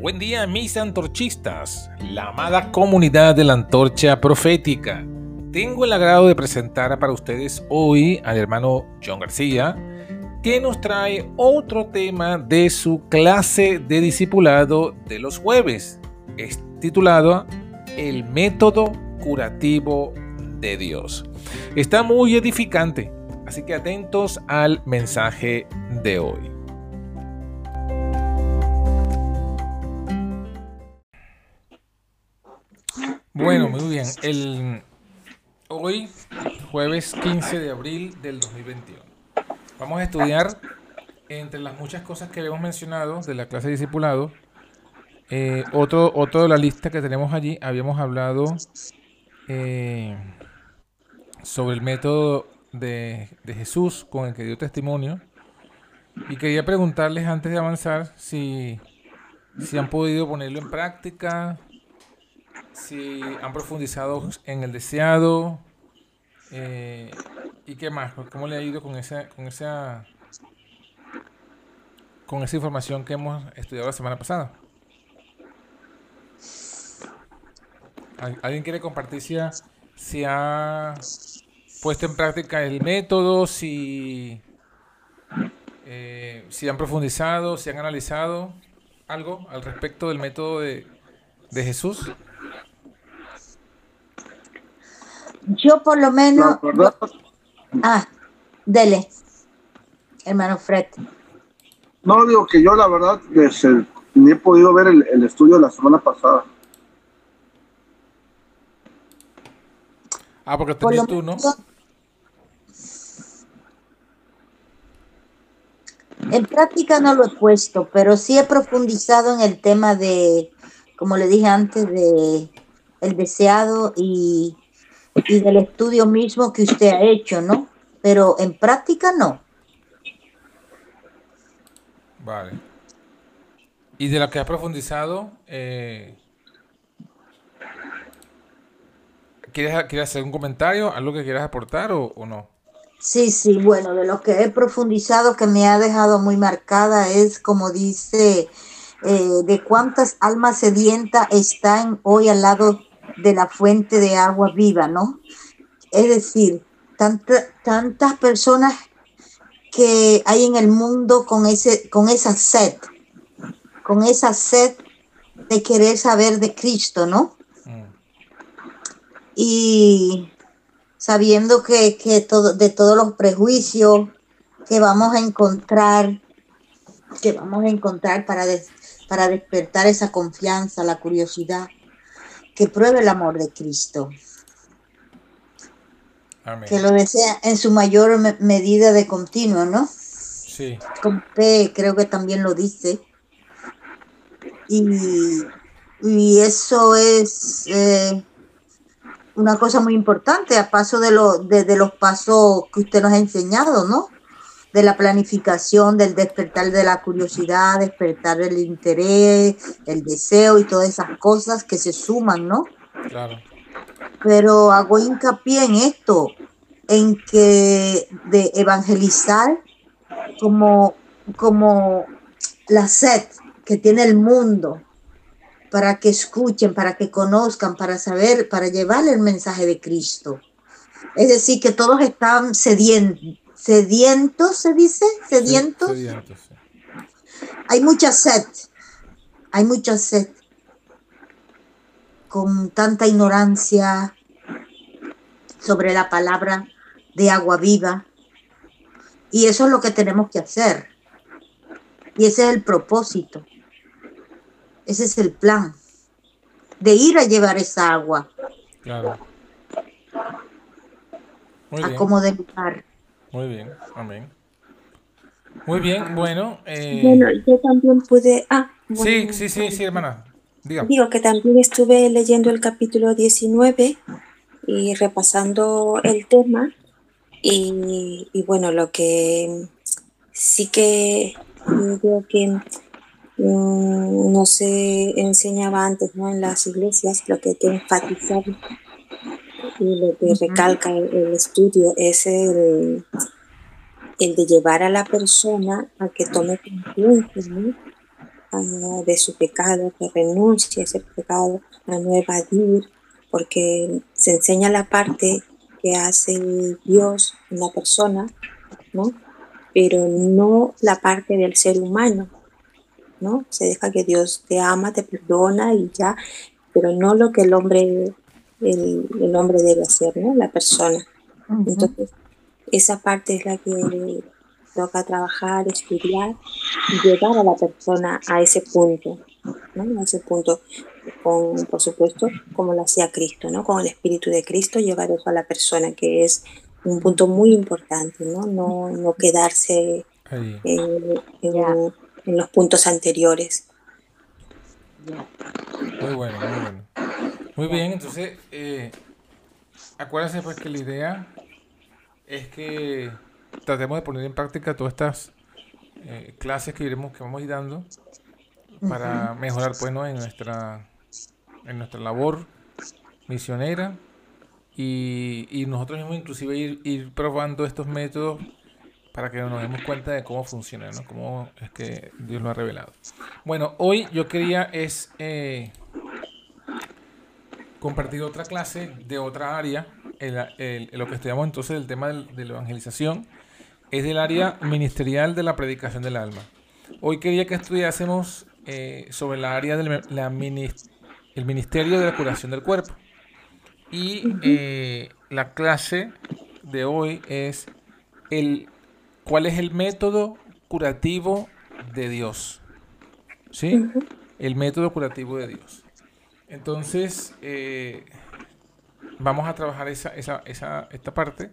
Buen día mis antorchistas, la amada comunidad de la antorcha profética. Tengo el agrado de presentar para ustedes hoy al hermano John García, que nos trae otro tema de su clase de discipulado de los jueves. Es titulado El método curativo de Dios. Está muy edificante, así que atentos al mensaje de hoy. Bueno, muy bien. El, hoy, jueves 15 de abril del 2021, vamos a estudiar, entre las muchas cosas que habíamos mencionado de la clase de discipulado, eh, otro, otro de la lista que tenemos allí, habíamos hablado eh, sobre el método de, de, Jesús con el que dio testimonio. Y quería preguntarles antes de avanzar si, si han podido ponerlo en práctica, si han profundizado en el deseado eh, y qué más, cómo le ha ido con esa, con esa, con esa información que hemos estudiado la semana pasada. ¿Alguien quiere compartir si ha, si ha puesto en práctica el método, si, eh, si han profundizado, si han analizado algo al respecto del método de, de Jesús? Yo por lo menos... ah, dele, hermano Fred. No, digo que yo la verdad ni he podido ver el, estudio de la semana pasada. Ah, porque tenías tú, ¿no? En práctica no lo he puesto, pero sí he profundizado en el tema de, como le dije antes, de el deseado y y del estudio mismo que usted ha hecho, ¿no? Pero en práctica no. Vale. ¿Y de lo que ha profundizado? Eh, ¿quieres, hacer un comentario? ¿Algo que quieras aportar o, no? Sí, sí, bueno, de lo que he profundizado que me ha dejado muy marcada es como dice, eh, de cuántas almas sedientas están hoy al lado de la fuente de agua viva, ¿no? Es decir, tantas personas que hay en el mundo con, ese, con esa sed, con esa sed de querer saber de Cristo, ¿no? Mm. Y sabiendo que, todo, de todos los prejuicios que vamos a encontrar, que vamos a encontrar para, para despertar esa confianza, la curiosidad, que pruebe el amor de Cristo. Que lo desea en su mayor medida de continuo, ¿no? Sí. Como creo que también lo dice. Y, eso es eh, una cosa muy importante a paso de, lo, de los pasos que usted nos ha enseñado, ¿no? De la planificación, del despertar de la curiosidad, despertar el interés, el deseo y todas esas cosas que se suman, ¿no? Claro. Pero hago hincapié en esto, en que de evangelizar como, como la sed que tiene el mundo para que escuchen, para que conozcan, para saber, para llevar el mensaje de Cristo. Es decir, que todos están sedientos, sedientos, se dice, sedientos. Hay mucha sed, hay mucha sed, con tanta ignorancia sobre la palabra de agua viva. Y eso es lo que tenemos que hacer. Y ese es el propósito. Ese es el plan. De ir a llevar esa agua. Claro. a como de lugar. Muy bien, amén. Muy bien, bueno. Eh... Bueno, yo también pude. Ah, sí, sí, sí, sí, hermana. Digo que también estuve leyendo el capítulo 19 y repasando el tema. Y, y bueno, lo que sí que veo que mm, no se enseñaba antes ¿no? en las iglesias, lo que hay que enfatizar y lo que recalca el, estudio es el, el, de llevar a la persona a que tome conciencia ah, de su pecado, que renuncie a ese pecado, a no evadir, porque se enseña la parte que hace Dios en la persona, ¿no? Pero no la parte del ser humano, ¿no? Se deja que Dios te ama, te perdona y ya, pero no lo que el hombre, el, hombre debe hacer, ¿no? La persona. Entonces, esa parte es la que toca trabajar, estudiar y llevar a la persona a ese punto, ¿no? A ese punto, con, por supuesto, como lo hacía Cristo, ¿no? Con el Espíritu de Cristo, llevar eso a la persona, que es un punto muy importante, ¿no? No, no quedarse en, en, los puntos anteriores. Muy bueno, muy bueno. Muy bien, entonces, eh, acuérdense pues que la idea es que tratemos de poner en práctica todas estas eh, clases que iremos que vamos a ir dando para mejorar pues en nuestra en nuestra labor misionera y, y nosotros mismos inclusive ir, ir, probando estos métodos para que nos demos cuenta de cómo funciona, ¿no? Cómo es que Dios lo ha revelado. Bueno, hoy yo quería es eh, compartir otra clase de otra área, el, lo que estudiamos entonces el tema de la evangelización es del área ministerial de la predicación del alma. Hoy quería que estudiásemos eh, sobre la área del la el ministerio de la curación del cuerpo. Y eh, la clase de hoy es el cuál es el método curativo de Dios. ¿Sí? El método curativo de Dios. Entonces, eh, vamos a trabajar esa, esa, esa, esta parte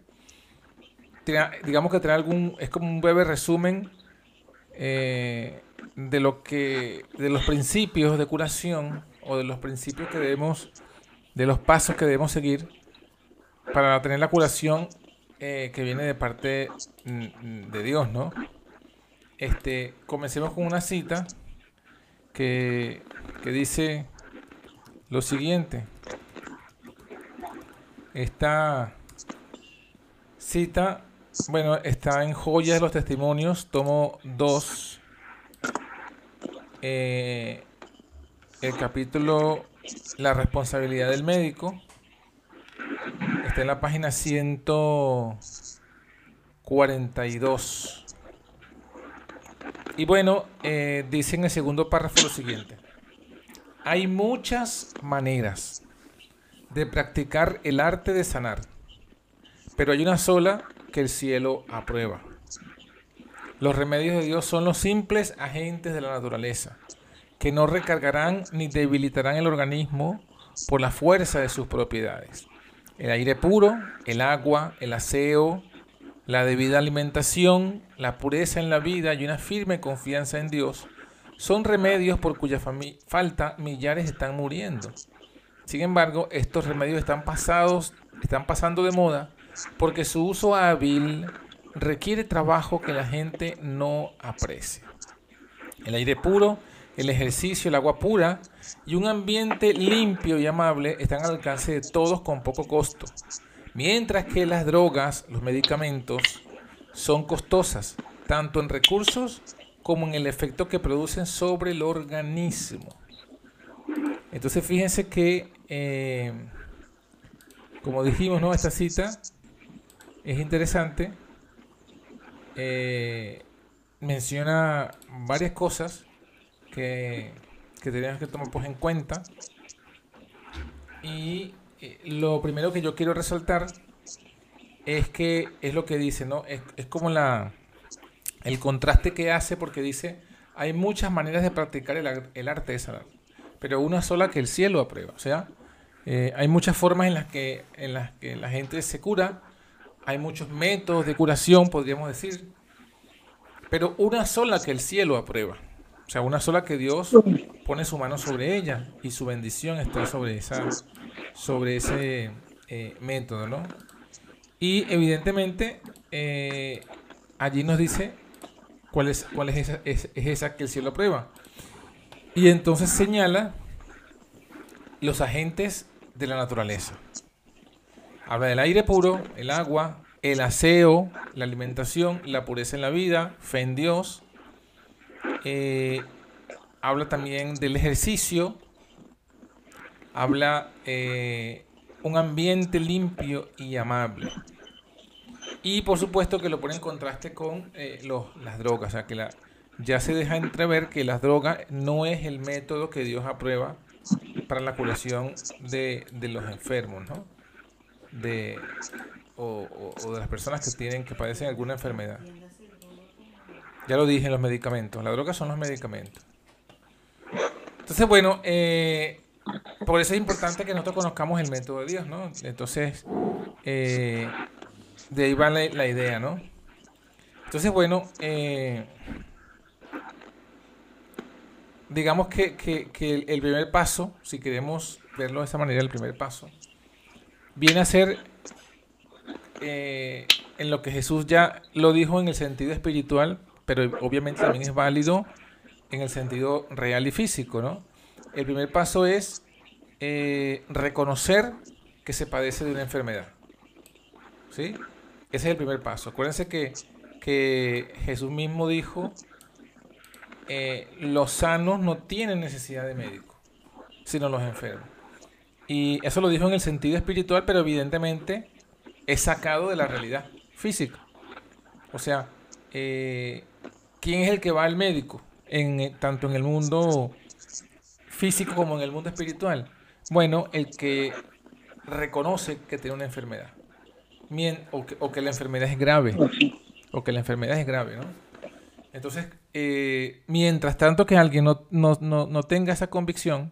digamos que trae algún, es como un breve resumen eh, de lo que, de los principios de curación o de los principios que debemos, de los pasos que debemos seguir para tener la curación eh, que viene de parte mm, de Dios, ¿no? Este, comencemos con una cita que, que dice lo siguiente. Esta cita bueno, está en Joyas de los Testimonios, tomo 2. Eh, el capítulo La responsabilidad del médico. Está en la página 142. Y bueno, eh, dice en el segundo párrafo lo siguiente. Hay muchas maneras de practicar el arte de sanar, pero hay una sola que el cielo aprueba. Los remedios de Dios son los simples agentes de la naturaleza, que no recargarán ni debilitarán el organismo por la fuerza de sus propiedades. El aire puro, el agua, el aseo, la debida alimentación, la pureza en la vida y una firme confianza en Dios son remedios por cuya falta millares están muriendo. Sin embargo, estos remedios están pasados, están pasando de moda porque su uso hábil requiere trabajo que la gente no aprecia. El aire puro, el ejercicio, el agua pura y un ambiente limpio y amable están al alcance de todos con poco costo, mientras que las drogas, los medicamentos, son costosas, tanto en recursos como en el efecto que producen sobre el organismo. Entonces fíjense que, eh, como dijimos, ¿no? Esta cita es interesante. Eh, menciona varias cosas que, que tenemos que tomar pues, en cuenta. Y eh, lo primero que yo quiero resaltar es que es lo que dice, ¿no? Es, como la, el contraste que hace porque dice, hay muchas maneras de practicar el, arte de sanar, pero una sola que el cielo aprueba. O sea, eh, hay muchas formas en las, que, en las que la gente se cura, hay muchos métodos de curación, podríamos decir, pero una sola que el cielo aprueba. O sea, una sola que Dios pone su mano sobre ella y su bendición está sobre, esa, sobre ese eh, método, ¿no? Y evidentemente eh, allí nos dice cuál es, cuál es esa, es esa que el cielo aprueba. Y entonces señala los agentes de la naturaleza. Habla del aire puro, el agua, el aseo, la alimentación, la pureza en la vida, fe en Dios. Eh, habla también del ejercicio, habla eh, un ambiente limpio y amable. Y por supuesto que lo pone en contraste con eh, los, las drogas, o sea que la, ya se deja entrever que las drogas no es el método que Dios aprueba para la curación de, de los enfermos. De, o, o, de las personas que tienen, que padecen alguna enfermedad. Ya lo dije, los medicamentos. La droga son los medicamentos. Entonces, bueno, eh, por eso es importante que nosotros conozcamos el método de Dios, ¿no? Entonces, eh, de ahí va la, idea, ¿no? Entonces, bueno, eh, digamos que, que, que, el primer paso, si queremos verlo de esa manera, el primer paso, viene a ser en lo que Jesús ya lo dijo en el sentido espiritual, pero obviamente también es válido en el sentido real y físico, ¿no? El primer paso es eh, reconocer que se padece de una enfermedad. ¿Sí? Ese es el primer paso. Acuérdense que, que Jesús mismo dijo, eh, los sanos no tienen necesidad de médico, sino los enfermos. Y eso lo dijo en el sentido espiritual, pero evidentemente es sacado de la realidad física. O sea, eh, ¿quién es el que va al médico? Eh, tanto en el mundo físico como en el mundo espiritual. Bueno, el que reconoce que tiene una enfermedad. o, que, la enfermedad es grave. O que la enfermedad es grave, ¿no? Entonces, eh, mientras tanto que alguien no, tenga esa convicción,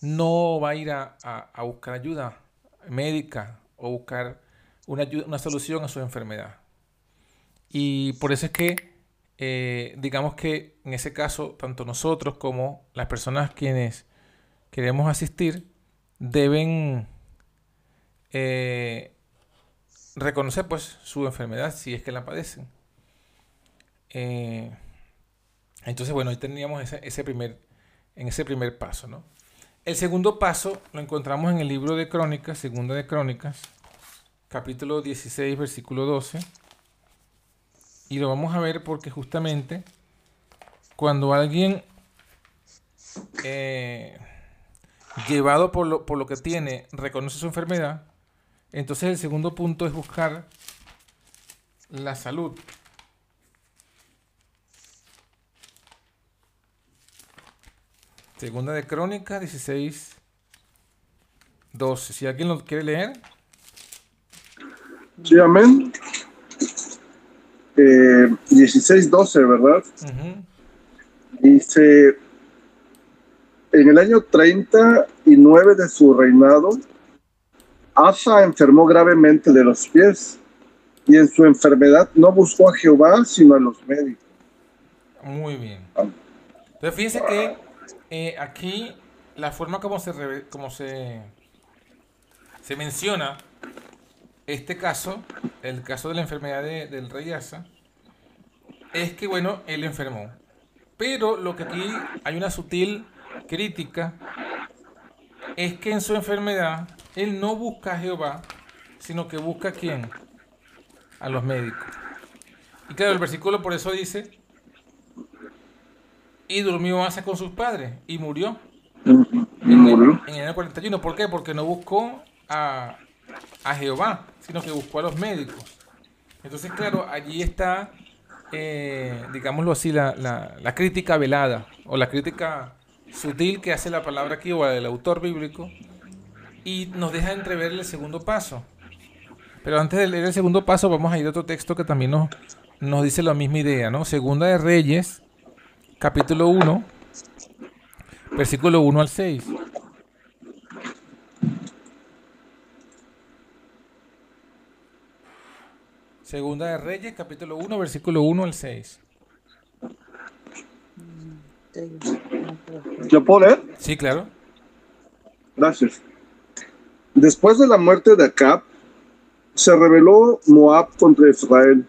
no va a ir a, buscar ayuda médica o buscar una solución a su enfermedad. Y por eso es que, eh, digamos que en ese caso, tanto nosotros como las personas quienes queremos asistir, deben eh, reconocer pues su enfermedad si es que la padecen. Eh, entonces, bueno, ahí teníamos ese, primer, en ese primer paso, ¿no? El segundo paso lo encontramos en el libro de Crónicas, segunda de Crónicas, capítulo 16, versículo 12. Y lo vamos a ver porque justamente cuando alguien eh, llevado por lo, por lo que tiene reconoce su enfermedad, entonces el segundo punto es buscar la salud. Segunda de Crónica 16, 12. Si alguien lo quiere leer. Sí, amén. Eh, 16-12, ¿verdad? Uh -huh. Dice, en el año 39 de su reinado, Asa enfermó gravemente de los pies y en su enfermedad no buscó a Jehová, sino a los médicos. Muy bien. Entonces fíjense que eh, aquí la forma como se, como se, se menciona este caso, el caso de la enfermedad de, del rey Asa, es que, bueno, él enfermó. Pero lo que aquí hay una sutil crítica es que en su enfermedad él no busca a Jehová, sino que busca a quién? A los médicos. Y claro, el versículo por eso dice, y durmió Asa con sus padres y murió. En el, en el año 41. ¿Por qué? Porque no buscó a, a Jehová, sino que buscó a los médicos. Entonces, claro, allí está, eh, digámoslo así, la, la, crítica velada o la crítica sutil que hace la palabra aquí o el autor bíblico y nos deja entrever el segundo paso. Pero antes de leer el segundo paso, vamos a ir a otro texto que también nos, nos dice la misma idea, ¿no? Segunda de Reyes, capítulo 1, versículo 1 al 6. Segunda de Reyes, capítulo 1, versículo 1 al 6. ¿Lo puedo leer? Sí, claro. Gracias. Después de la muerte de Acab, se rebeló Moab contra Israel.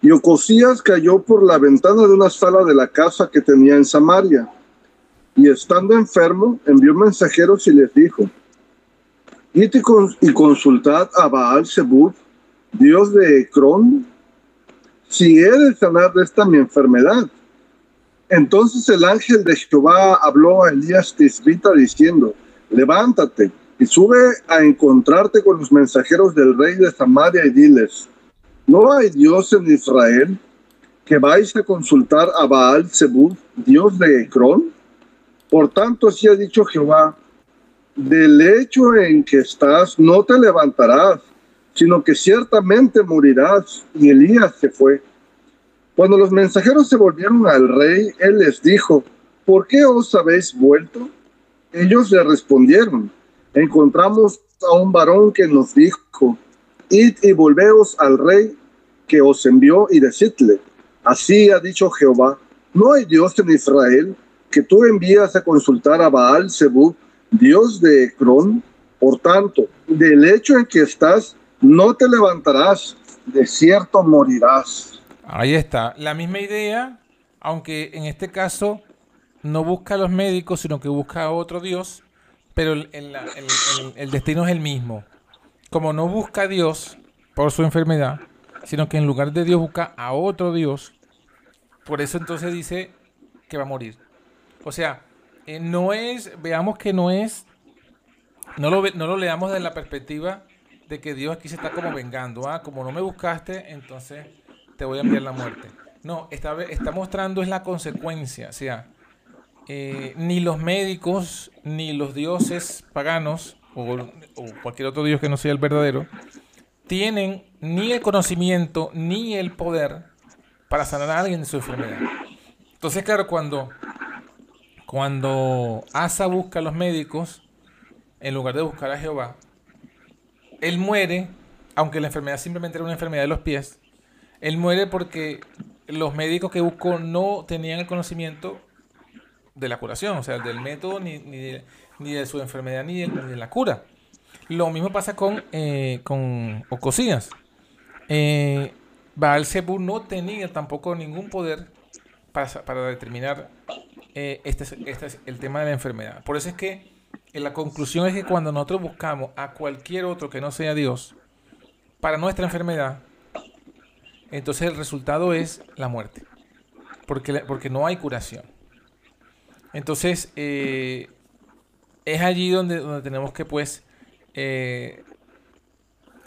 Y Ocosías cayó por la ventana de una sala de la casa que tenía en Samaria. Y estando enfermo, envió mensajeros y les dijo, id y consultad a Baal Zebub, Dios de Ecrón, si he de sanar de esta mi enfermedad. Entonces el ángel de Jehová habló a Elías Tisbita diciendo, levántate y sube a encontrarte con los mensajeros del rey de Samaria y diles, ¿no hay Dios en Israel que vais a consultar a Baal Zebub, Dios de Ecrón? Por tanto, así ha dicho Jehová, del hecho en que estás no te levantarás, sino que ciertamente morirás. Y Elías se fue. Cuando los mensajeros se volvieron al rey, él les dijo, ¿por qué os habéis vuelto? Ellos le respondieron, encontramos a un varón que nos dijo, id y volveos al rey que os envió y decidle, así ha dicho Jehová, no hay Dios en Israel que tú envías a consultar a Baal Zebub, Dios de Ecrón. Por tanto, del hecho en que estás, no te levantarás, de cierto morirás. Ahí está. La misma idea, aunque en este caso no busca a los médicos, sino que busca a otro Dios, pero el, destino es el mismo. Como no busca a Dios por su enfermedad, sino que en lugar de Dios busca a otro Dios, por eso entonces dice que va a morir. O sea, eh, no es, veamos que no es, no lo, no lo leamos desde la perspectiva de que Dios aquí se está como vengando. Ah, como no me buscaste, entonces te voy a enviar la muerte. No, está, está mostrando es la consecuencia. O sea, eh, ni los médicos, ni los dioses paganos, o, cualquier otro dios que no sea el verdadero, tienen ni el conocimiento ni el poder para sanar a alguien de su enfermedad. Entonces, claro, cuando, cuando Asa busca a los médicos, en lugar de buscar a Jehová, él muere, aunque la enfermedad simplemente era una enfermedad de los pies, él muere porque los médicos que buscó no tenían el conocimiento de la curación, o sea, del método, ni, ni, de, su enfermedad, ni de, la cura. Lo mismo pasa con, eh, con Ocosías. Eh, no tenía tampoco ningún poder para, determinar eh, este, este es el tema de la enfermedad. Por eso es que la conclusión es que cuando nosotros buscamos a cualquier otro que no sea Dios para nuestra enfermedad, entonces el resultado es la muerte, porque, porque no hay curación. Entonces, eh, es allí donde, donde tenemos que, pues, eh,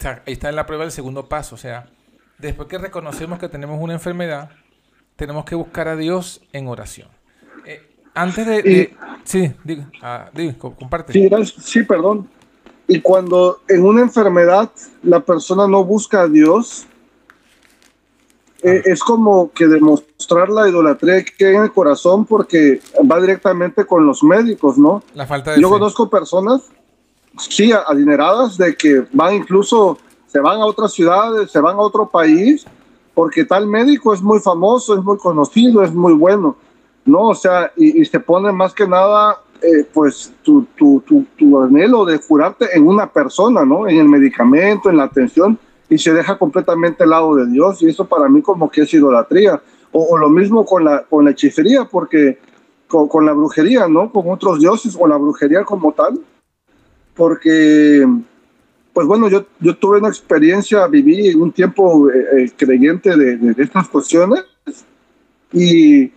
ahí está en la prueba del segundo paso, o sea, después que reconocemos que tenemos una enfermedad, tenemos que buscar a Dios en oración. Antes de, sí, diga, ah, comparte. Sí, sí, perdón. Y cuando en una enfermedad la persona no busca a Dios, eh, es como que demostrar la idolatría que hay en el corazón porque va directamente con los médicos, ¿no? La falta de Yo conozco personas, sí, adineradas, de que van incluso, se van a otras ciudades, se van a otro país, porque tal médico es muy famoso, es muy conocido, es muy bueno, ¿no? O sea, y, se pone más que nada, eh, pues, tu, tu, tu, tu anhelo de jurarte en una persona, ¿no? En el medicamento, en la atención y se deja completamente al lado de Dios y eso para mí como que es idolatría. O, lo mismo con la, con hechicería, porque con, la brujería, ¿no? Con otros dioses o la brujería como tal. Porque, pues bueno, yo, yo tuve una experiencia, viví un tiempo eh, eh, creyente de, de, estas cuestiones y,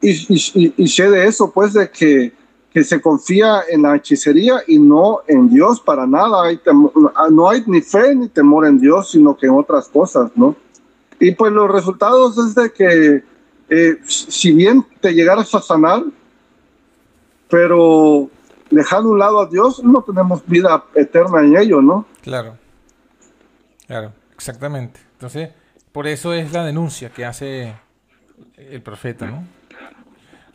y, y, y sé de eso, pues de que que se confía en la hechicería y no en Dios para nada. Hay no hay ni fe ni temor en Dios, sino que en otras cosas, ¿no? Y pues los resultados es de que eh, si bien te llegaras a sanar, pero dejando un lado a Dios, no tenemos vida eterna en ello, ¿no? Claro, claro, exactamente. Entonces, por eso es la denuncia que hace el profeta, ¿no?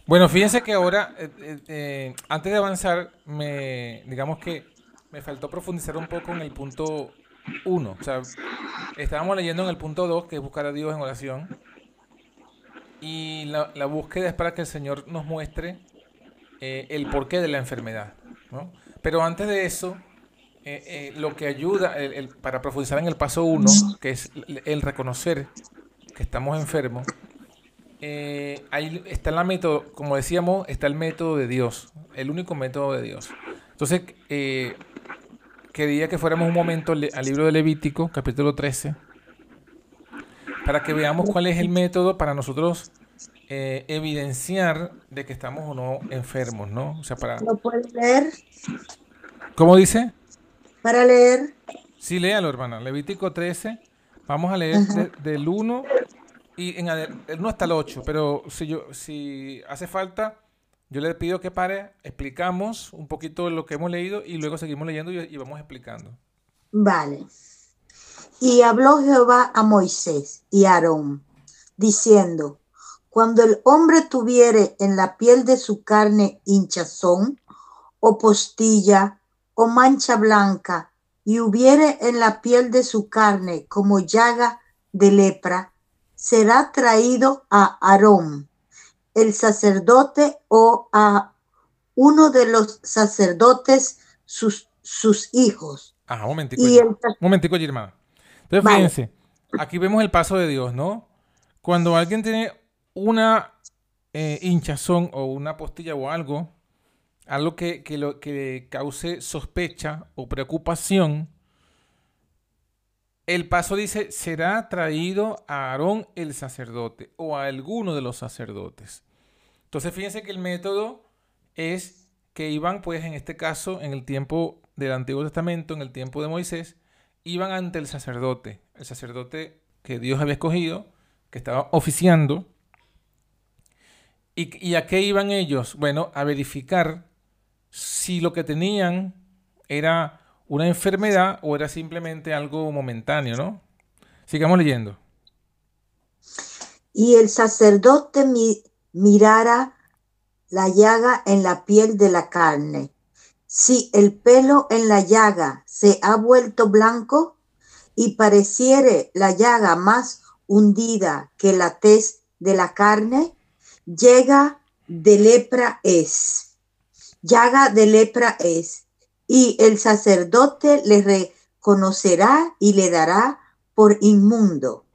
Bueno, fíjense que ahora, eh, eh, eh, antes de avanzar, me, digamos que me faltó profundizar un poco en el punto 1. O sea, estábamos leyendo en el punto 2, que es buscar a Dios en oración. Y la, búsqueda es para que el Señor nos muestre el porqué de la enfermedad. ¿no? Pero antes de eso, lo que ayuda para profundizar en el paso 1, que es el reconocer que estamos enfermos, eh, ahí está la método, como decíamos, está el método de Dios, el único método de Dios. Entonces, eh, quería que fuéramos un momento al libro de Levítico, capítulo 13, para que veamos cuál es el método para nosotros eh, evidenciar de que estamos o no enfermos, ¿no? O sea, para... ¿Lo puedes leer? ¿Cómo dice? Para leer. Sí, léalo, hermana. Levítico 13. Vamos a leer de- del 1 y en 1 hasta el 8. Pero si, yo, si hace falta, yo le pido que pare, explicamos un poquito lo que hemos leído y luego seguimos leyendo y, y vamos explicando. Vale. Y habló Jehová a Moisés y a Aarón, diciendo, cuando el hombre tuviere en la piel de su carne hinchazón, o postilla, o mancha blanca, y hubiere en la piel de su carne como llaga de lepra, será traído a Aarón, el sacerdote, o a uno de los sacerdotes, sus, sus hijos. Ah, un momentico. Y el momentico hermana. Entonces, Vale. fíjense, aquí vemos el paso de Dios, ¿no? Cuando alguien tiene una eh, hinchazón o una postilla o algo, algo que, que lo, que le cause sospecha o preocupación, el paso dice, será traído a Aarón el sacerdote o a alguno de los sacerdotes. Entonces, fíjense que el método es que iban, pues en este caso, en el tiempo del Antiguo Testamento, en el tiempo de Moisés, iban ante el sacerdote, el sacerdote que Dios había escogido, que estaba oficiando. ¿Y, y a qué iban ellos? Bueno, a verificar si lo que tenían era una enfermedad o era simplemente algo momentáneo, ¿no? Sigamos leyendo. y el sacerdote mi- mirara la llaga en la piel de la carne. Si el pelo en la llaga se ha vuelto blanco y pareciere la llaga más hundida que la tez de la carne, llega de lepra es. Llaga de lepra es. Y el sacerdote le reconocerá y le dará por inmundo.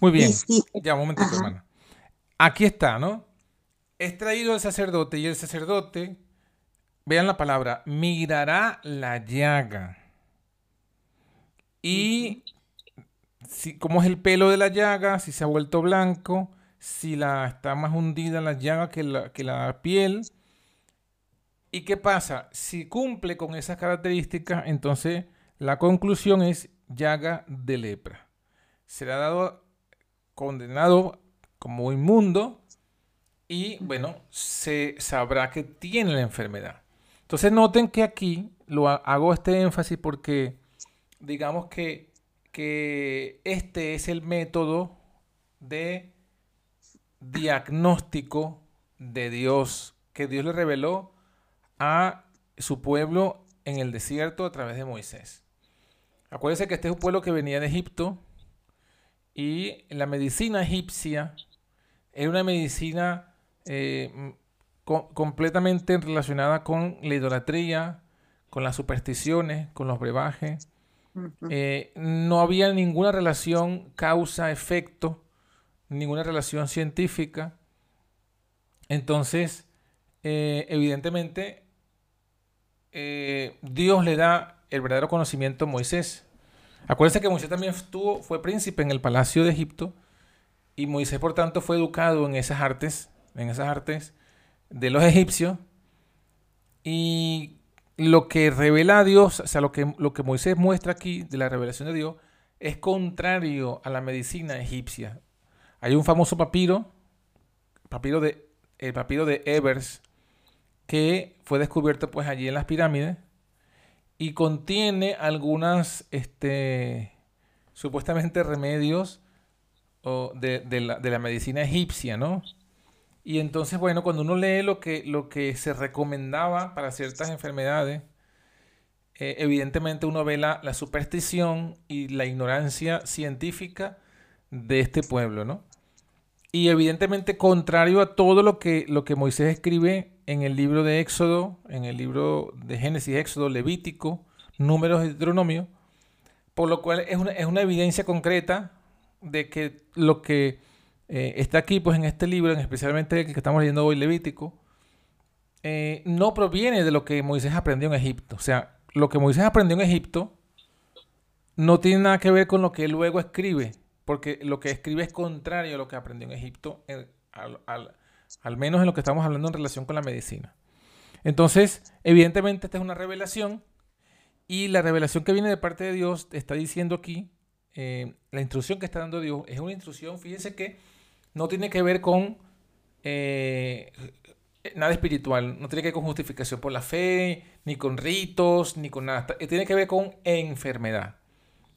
Muy bien. Si- Ya, un momentito, Ajá. hermana. Aquí está, ¿no? Es traído el sacerdote y el sacerdote, vean la palabra, mirará la llaga. Y si, cómo es el pelo de la llaga, si se ha vuelto blanco, si la está más hundida la llaga que la, que la piel. ¿Y qué pasa? Si cumple con esas características, entonces la conclusión es llaga de lepra. Será dado condenado como inmundo y bueno, se sabrá que tiene la enfermedad. Entonces noten que aquí lo ha- hago este énfasis porque digamos que, que este es el método de diagnóstico de Dios que Dios le reveló a su pueblo en el desierto a través de Moisés. Acuérdense que este es un pueblo que venía de Egipto y la medicina egipcia era una medicina eh, co- completamente relacionada con la idolatría, con las supersticiones, con los brebajes. Eh, no había ninguna relación causa-efecto, ninguna relación científica. Entonces, eh, evidentemente, eh, Dios le da el verdadero conocimiento a Moisés. Acuérdense que Moisés también estuvo, fue príncipe en el palacio de Egipto y Moisés, por tanto, fue educado en esas artes, en esas artes de los egipcios. Y lo que revela a Dios, o sea, lo que, lo que Moisés muestra aquí de la revelación de Dios, es contrario a la medicina egipcia. Hay un famoso papiro, papiro de, el papiro de Ebers, que fue descubierto pues allí en las pirámides y contiene algunas, este, supuestamente remedios o de, de la, de la medicina egipcia, ¿no? Y entonces, bueno, cuando uno lee lo que, lo que se recomendaba para ciertas enfermedades, eh, evidentemente uno ve la, la superstición y la ignorancia científica de este pueblo, ¿no? Y evidentemente contrario a todo lo que, lo que Moisés escribe en el libro de Éxodo, en el libro de Génesis, Éxodo, Levítico, Números y Deuteronomio, por lo cual es una, es una evidencia concreta de que lo que eh, está aquí, pues en este libro, en especialmente el que estamos leyendo hoy, Levítico, eh, no proviene de lo que Moisés aprendió en Egipto. O sea, lo que Moisés aprendió en Egipto no tiene nada que ver con lo que él luego escribe, porque lo que escribe es contrario a lo que aprendió en Egipto, en- al, menos en lo que estamos hablando en relación con la medicina. Entonces, evidentemente esta es una revelación y la revelación que viene de parte de Dios está diciendo aquí, eh, la instrucción que está dando Dios es una instrucción, fíjense que no tiene que ver con eh, nada espiritual, no tiene que ver con justificación por la fe, ni con ritos, ni con nada, tiene que ver con enfermedad,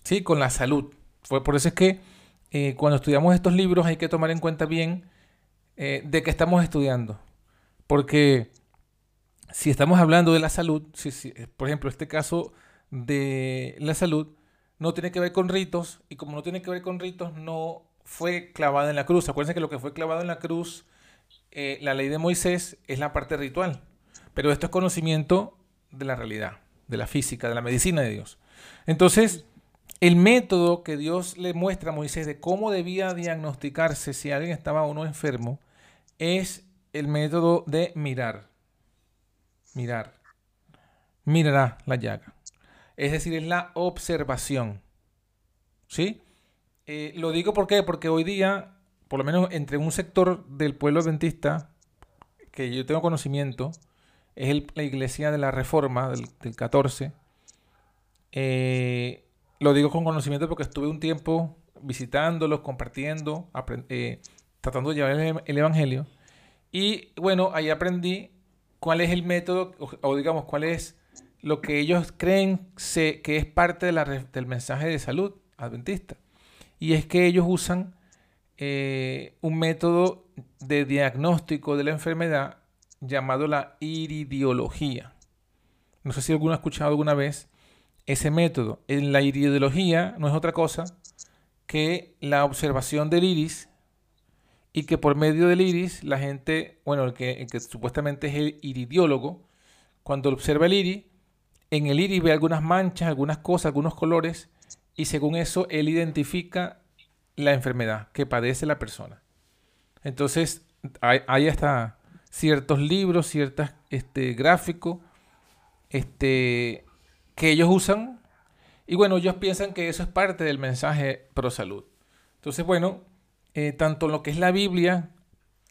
¿sí? con la salud. Por eso es que eh, cuando estudiamos estos libros hay que tomar en cuenta bien eh, de qué estamos estudiando. Porque si estamos hablando de la salud, si, por ejemplo, este caso de la salud no tiene que ver con ritos, y como no tiene que ver con ritos, no fue clavada en la cruz. Acuérdense que lo que fue clavado en la cruz, eh, la ley de Moisés, es la parte ritual. Pero esto es conocimiento de la realidad, de la física, de la medicina de Dios. Entonces, el método que Dios le muestra a Moisés de cómo debía diagnosticarse si alguien estaba o no enfermo es el método de mirar. Mirar. Mirará la llaga. Es decir, es la observación. ¿Sí? Eh, lo digo porque hoy día, por lo menos entre un sector del pueblo adventista, que yo tengo conocimiento, es la iglesia de la Reforma del, del 14. Eh, lo digo con conocimiento porque estuve un tiempo visitándolos, compartiendo, eh, tratando de llevar el, Evangelio. Y bueno, ahí aprendí cuál es el método, o, digamos, cuál es lo que ellos creen que es parte del mensaje de salud adventista. Y es que ellos usan eh, un método de diagnóstico de la enfermedad llamado la iridiología. No sé si alguno ha escuchado alguna vez ese método. En la iridología no es otra cosa que la observación del iris y que por medio del iris la gente, bueno, el que, supuestamente es el iridiólogo, cuando observa el iris, en el iris ve algunas manchas, algunas cosas, algunos colores y según eso él identifica la enfermedad que padece la persona. Entonces hay, hasta ciertos libros, ciertos este, gráficos, este, que ellos usan. Y bueno, ellos piensan que eso es parte del mensaje pro salud. Entonces, bueno, eh, tanto lo que es la Biblia,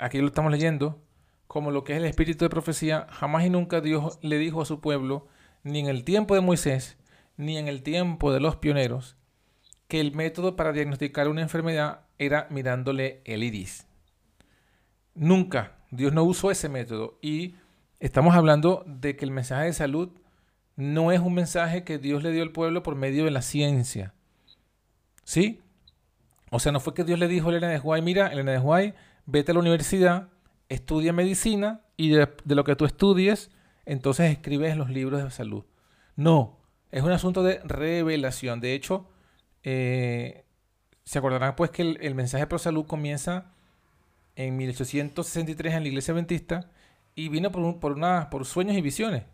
aquí lo estamos leyendo, como lo que es el espíritu de profecía, jamás y nunca Dios le dijo a su pueblo, ni en el tiempo de Moisés, ni en el tiempo de los pioneros, que el método para diagnosticar una enfermedad era mirándole el iris. Nunca. Dios no usó ese método. Y estamos hablando de que el mensaje de salud no es un mensaje que Dios le dio al pueblo por medio de la ciencia. ¿Sí? O sea, no fue que Dios le dijo a Elena de Huay, mira, Elena de Huay, vete a la universidad, estudia medicina y de, lo que tú estudies, entonces escribes los libros de salud. No, es un asunto de revelación. De hecho, eh, se acordarán pues que el, mensaje pro salud comienza en 1863 en la iglesia adventista y vino por, por, por sueños y visiones.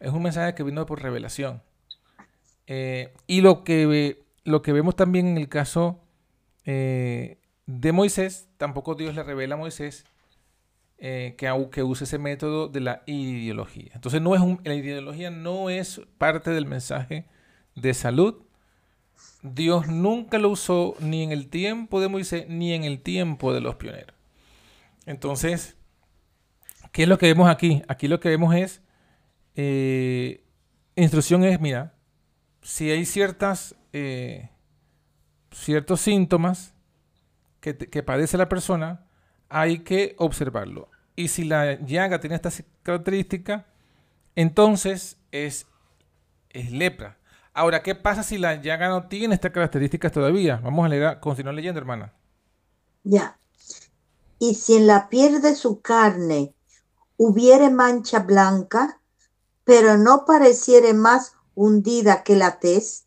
Es un mensaje que vino por revelación. Eh, y lo que, lo que vemos también en el caso eh, de Moisés, tampoco Dios le revela a Moisés eh, que, use ese método de la ideología. Entonces, no es la ideología no es parte del mensaje de salud. Dios nunca lo usó ni en el tiempo de Moisés ni en el tiempo de los pioneros. Entonces, ¿qué es lo que vemos aquí? Aquí lo que vemos es eh, instrucción es, mira, si hay ciertas, eh, ciertos síntomas que, padece la persona, hay que observarlo. Y si la llaga tiene esta característica, entonces es, es lepra. Ahora, ¿qué pasa si la llaga no tiene estas características todavía? Vamos a leer, continuar leyendo, hermana. Ya. Y si en la piel de su carne hubiere mancha blanca, pero no pareciere más hundida que la tez,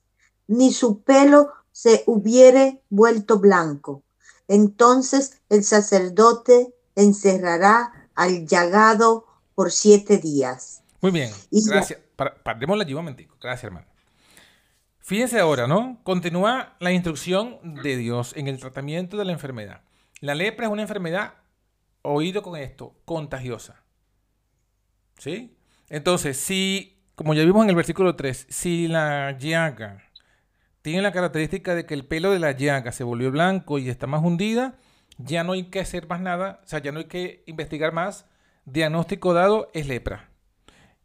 ni su pelo se hubiere vuelto blanco. Entonces el sacerdote encerrará al llagado por siete días. Muy bien, gracias. Paremos allí un momentico. Gracias, hermano. Fíjense ahora, ¿no? Continúa la instrucción de Dios en el tratamiento de la enfermedad. La lepra es una enfermedad, oído con esto, contagiosa. ¿Sí? Entonces, si, como ya vimos en el versículo 3, si la llaga tiene la característica de que el pelo de la llaga se volvió blanco y está más hundida, ya no hay que hacer más nada, o sea, ya no hay que investigar más, diagnóstico dado es lepra.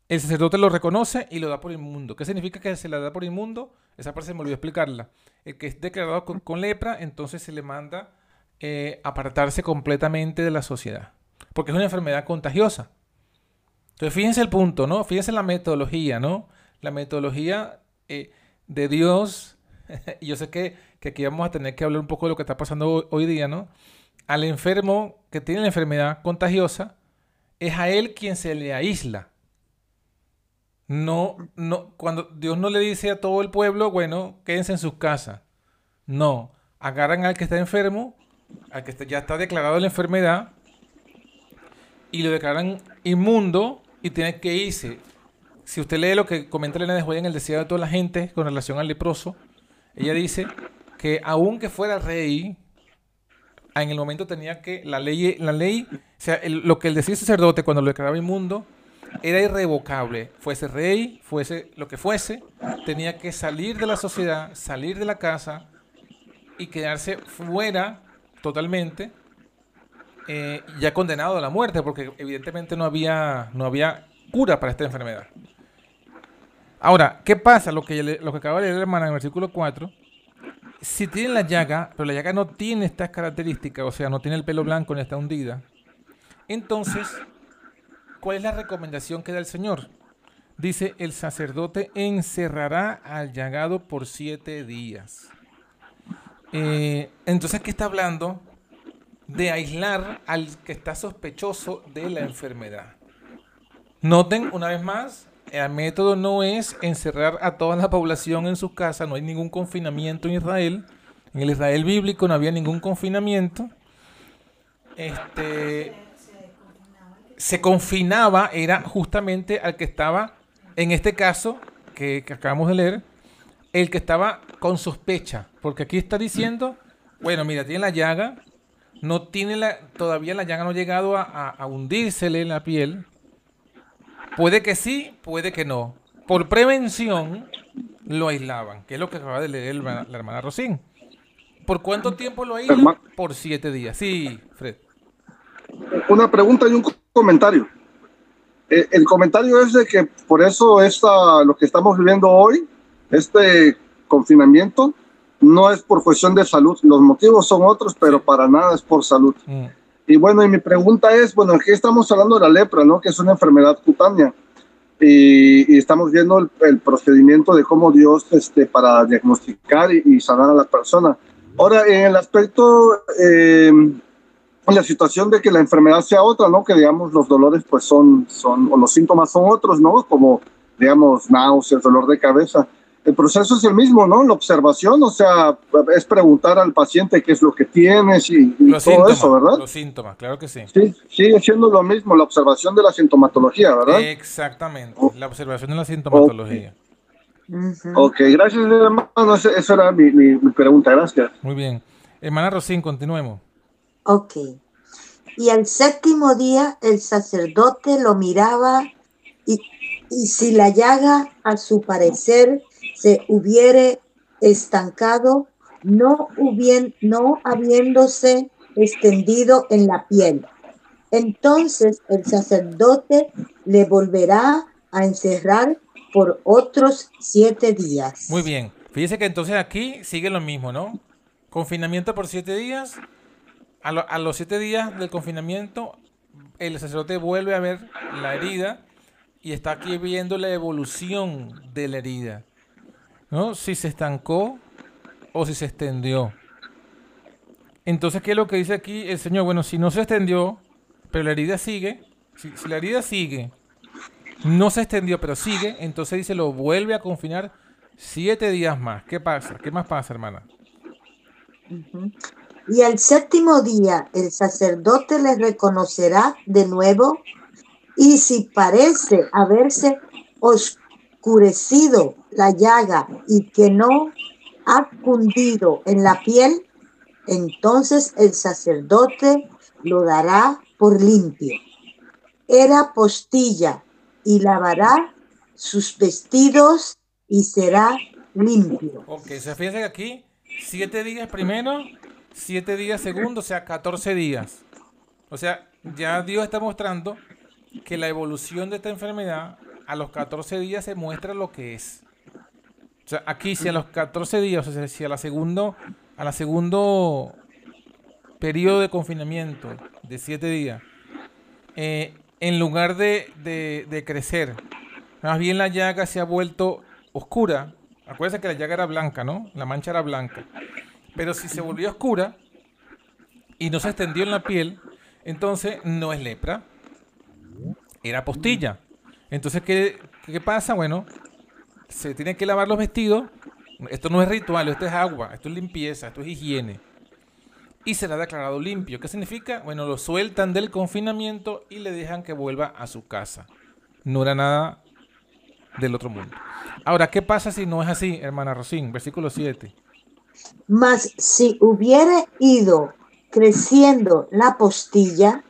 El sacerdote lo reconoce y lo da por inmundo. ¿Qué significa que se la da por inmundo? Esa parte se me olvidó explicarla. El que es declarado con, lepra, entonces se le manda eh, apartarse completamente de la sociedad. Porque es una enfermedad contagiosa. Entonces, fíjense el punto, ¿no? Fíjense la metodología, ¿no? La metodología eh, de Dios. y yo sé que, que, aquí vamos a tener que hablar un poco de lo que está pasando hoy, día, ¿no? Al enfermo que tiene la enfermedad contagiosa, es a él quien se le aísla no, no, cuando Dios no le dice a todo el pueblo, bueno, quédense en sus casas. No, agarran al que está enfermo, al que ya está declarado la enfermedad, y lo declaran inmundo y tiene que irse. Si usted lee lo que comenta Elena de Joya en el deseo de toda la gente con relación al leproso, ella dice que aunque fuera rey, en el momento tenía que la ley, la ley, o sea, lo que el decía el sacerdote cuando lo declaraba inmundo, era irrevocable. Fuese rey, fuese lo que fuese, tenía que salir de la sociedad, salir de la casa y quedarse fuera totalmente, eh, ya condenado a la muerte, porque evidentemente no había, no había cura para esta enfermedad. Ahora, ¿qué pasa? Lo que, lo que acaba de leer la hermana en el versículo 4, si tiene la llaga, pero la llaga no tiene estas características, o sea, no tiene el pelo blanco ni está hundida, entonces ¿Cuál es la recomendación que da el Señor? Dice, el sacerdote encerrará al llagado por siete días. Eh, entonces, ¿qué está hablando? De aislar al que está sospechoso de la enfermedad. Noten una vez más, el método no es encerrar a toda la población en su casa, no hay ningún confinamiento en Israel. En el Israel bíblico no había ningún confinamiento. Este, se confinaba era justamente al que estaba, en este caso, que, acabamos de leer, el que estaba con sospecha. Porque aquí está diciendo, bueno, mira, tiene la llaga, no tiene la, todavía la llaga no ha llegado a, a, hundírsele en la piel. Puede que sí, puede que no. Por prevención lo aislaban, que es lo que acaba de leer la, hermana Rosín. ¿Por cuánto tiempo lo aíslan? Por siete días. Sí, Fred. Una pregunta y un comentario. Eh, el comentario es de que por eso esta, lo que estamos viviendo hoy, este confinamiento, no es por cuestión de salud. Los motivos son otros, pero para nada es por salud. Mm. Y bueno, y mi pregunta es, bueno, aquí estamos hablando de la lepra, ¿no? Que es una enfermedad cutánea. Y, estamos viendo el, procedimiento de cómo Dios, este, para diagnosticar y, sanar a la persona. Ahora, en el aspecto eh, la situación de que la enfermedad sea otra, ¿no? Que digamos los dolores pues son, son, o los síntomas son otros, ¿no? Como digamos náuseas, dolor de cabeza. El proceso es el mismo, ¿no? La observación, o sea, es preguntar al paciente qué es lo que tienes y, todo eso, ¿verdad? Los síntomas, claro que sí. Sí, sigue siendo lo mismo, la observación de la sintomatología, ¿verdad? Exactamente, la observación de la sintomatología. Ok, gracias, hermano. Esa era mi, mi, mi pregunta, gracias. Muy bien. Hermana Rosín, continuemos. Ok. Y al séptimo día el sacerdote lo miraba y, si la llaga a su parecer se hubiere estancado, no, habiéndose extendido en la piel. Entonces el sacerdote le volverá a encerrar por otros siete días. Muy bien. Fíjese que entonces aquí sigue lo mismo, ¿no? Confinamiento por siete días, a, los siete días del confinamiento, el sacerdote vuelve a ver la herida y está aquí viendo la evolución de la herida. ¿No? Si se estancó o si se extendió. Entonces, ¿qué es lo que dice aquí el Señor? Bueno, si no se extendió, pero la herida sigue, si, la herida sigue, no se extendió, pero sigue, entonces dice, lo vuelve a confinar siete días más. ¿Qué pasa? ¿Qué más pasa, hermana? Y al séptimo día el sacerdote le reconocerá de nuevo y si parece haberse oscurecido la llaga y que no ha cundido en la piel, entonces el sacerdote lo dará por limpio. Era postilla y lavará sus vestidos y será limpio. Ok, se fíjense aquí, siete días primero 7 días segundo, o sea, 14 días. O sea, ya Dios está mostrando que la evolución de esta enfermedad a los 14 días se muestra lo que es. Aquí si a los 14 días, o sea, si a la segundo, a la segundo periodo de confinamiento de 7 días, eh, en lugar de, de, de crecer, más bien la llaga se ha vuelto oscura. Acuérdense que la llaga era blanca, ¿no? La mancha era blanca. Pero si se volvió oscura y no se extendió en la piel, entonces no es lepra, era postilla. Entonces, ¿qué, qué pasa? Bueno, se tienen que lavar los vestidos. Esto no es ritual, esto es agua, esto es limpieza, esto es higiene. Y se le ha declarado limpio. ¿Qué significa? Bueno, lo sueltan del confinamiento y le dejan que vuelva a su casa. No era nada del otro mundo. Ahora, ¿qué pasa si no es así, hermana Rosín? Versículo 7. Mas si hubiere ido creciendo la postilla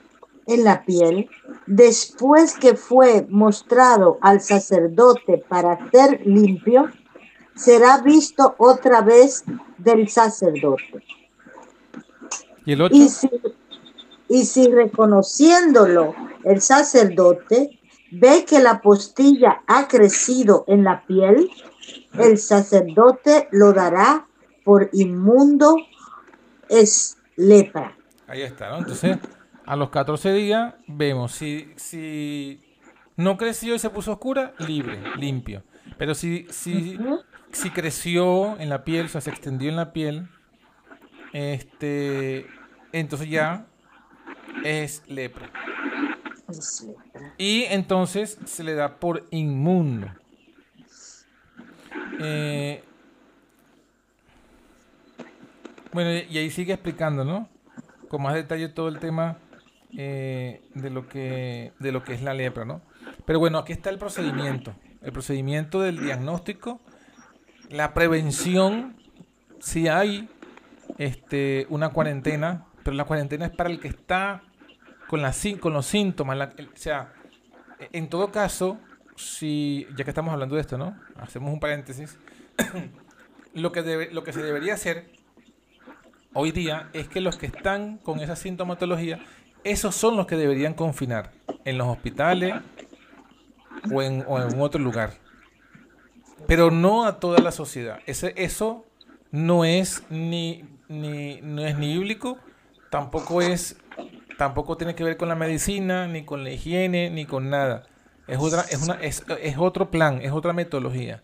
en la piel, después que fue mostrado al sacerdote para ser limpio, será visto otra vez del sacerdote. ¿Y el 8? Y si, y si reconociéndolo el sacerdote ve que la postilla ha crecido en la piel, el sacerdote lo dará por inmundo, es lepra. Ahí está, ¿no? Entonces, a los 14 días vemos si, si no creció y se puso oscura, libre, limpio. Pero si, si, si creció en la piel, o sea, se extendió en la piel, este, entonces ya es lepra. Y entonces se le da por inmundo. Eh, bueno, y ahí sigue explicando, ¿no? Con más detalle todo el tema eh, de, lo que, de lo que es la lepra, ¿no? Pero bueno, aquí está el procedimiento. El procedimiento del diagnóstico, la prevención, si hay este, una cuarentena, pero la cuarentena es para el que está con, sí- con los síntomas. la- el- o sea, en todo caso, si, ya que estamos hablando de esto, ¿no? Hacemos un paréntesis. lo, que debe- lo que se debería hacer hoy día es que los que están con esa sintomatología, esos son los que deberían confinar en los hospitales o en, o otro lugar. Pero no a toda la sociedad. Eso no es ni, ni, no es ni bíblico, tampoco es, tampoco tiene que ver con la medicina, ni con la higiene, ni con nada. Es otra, es una, es, es otro plan, es otra metodología.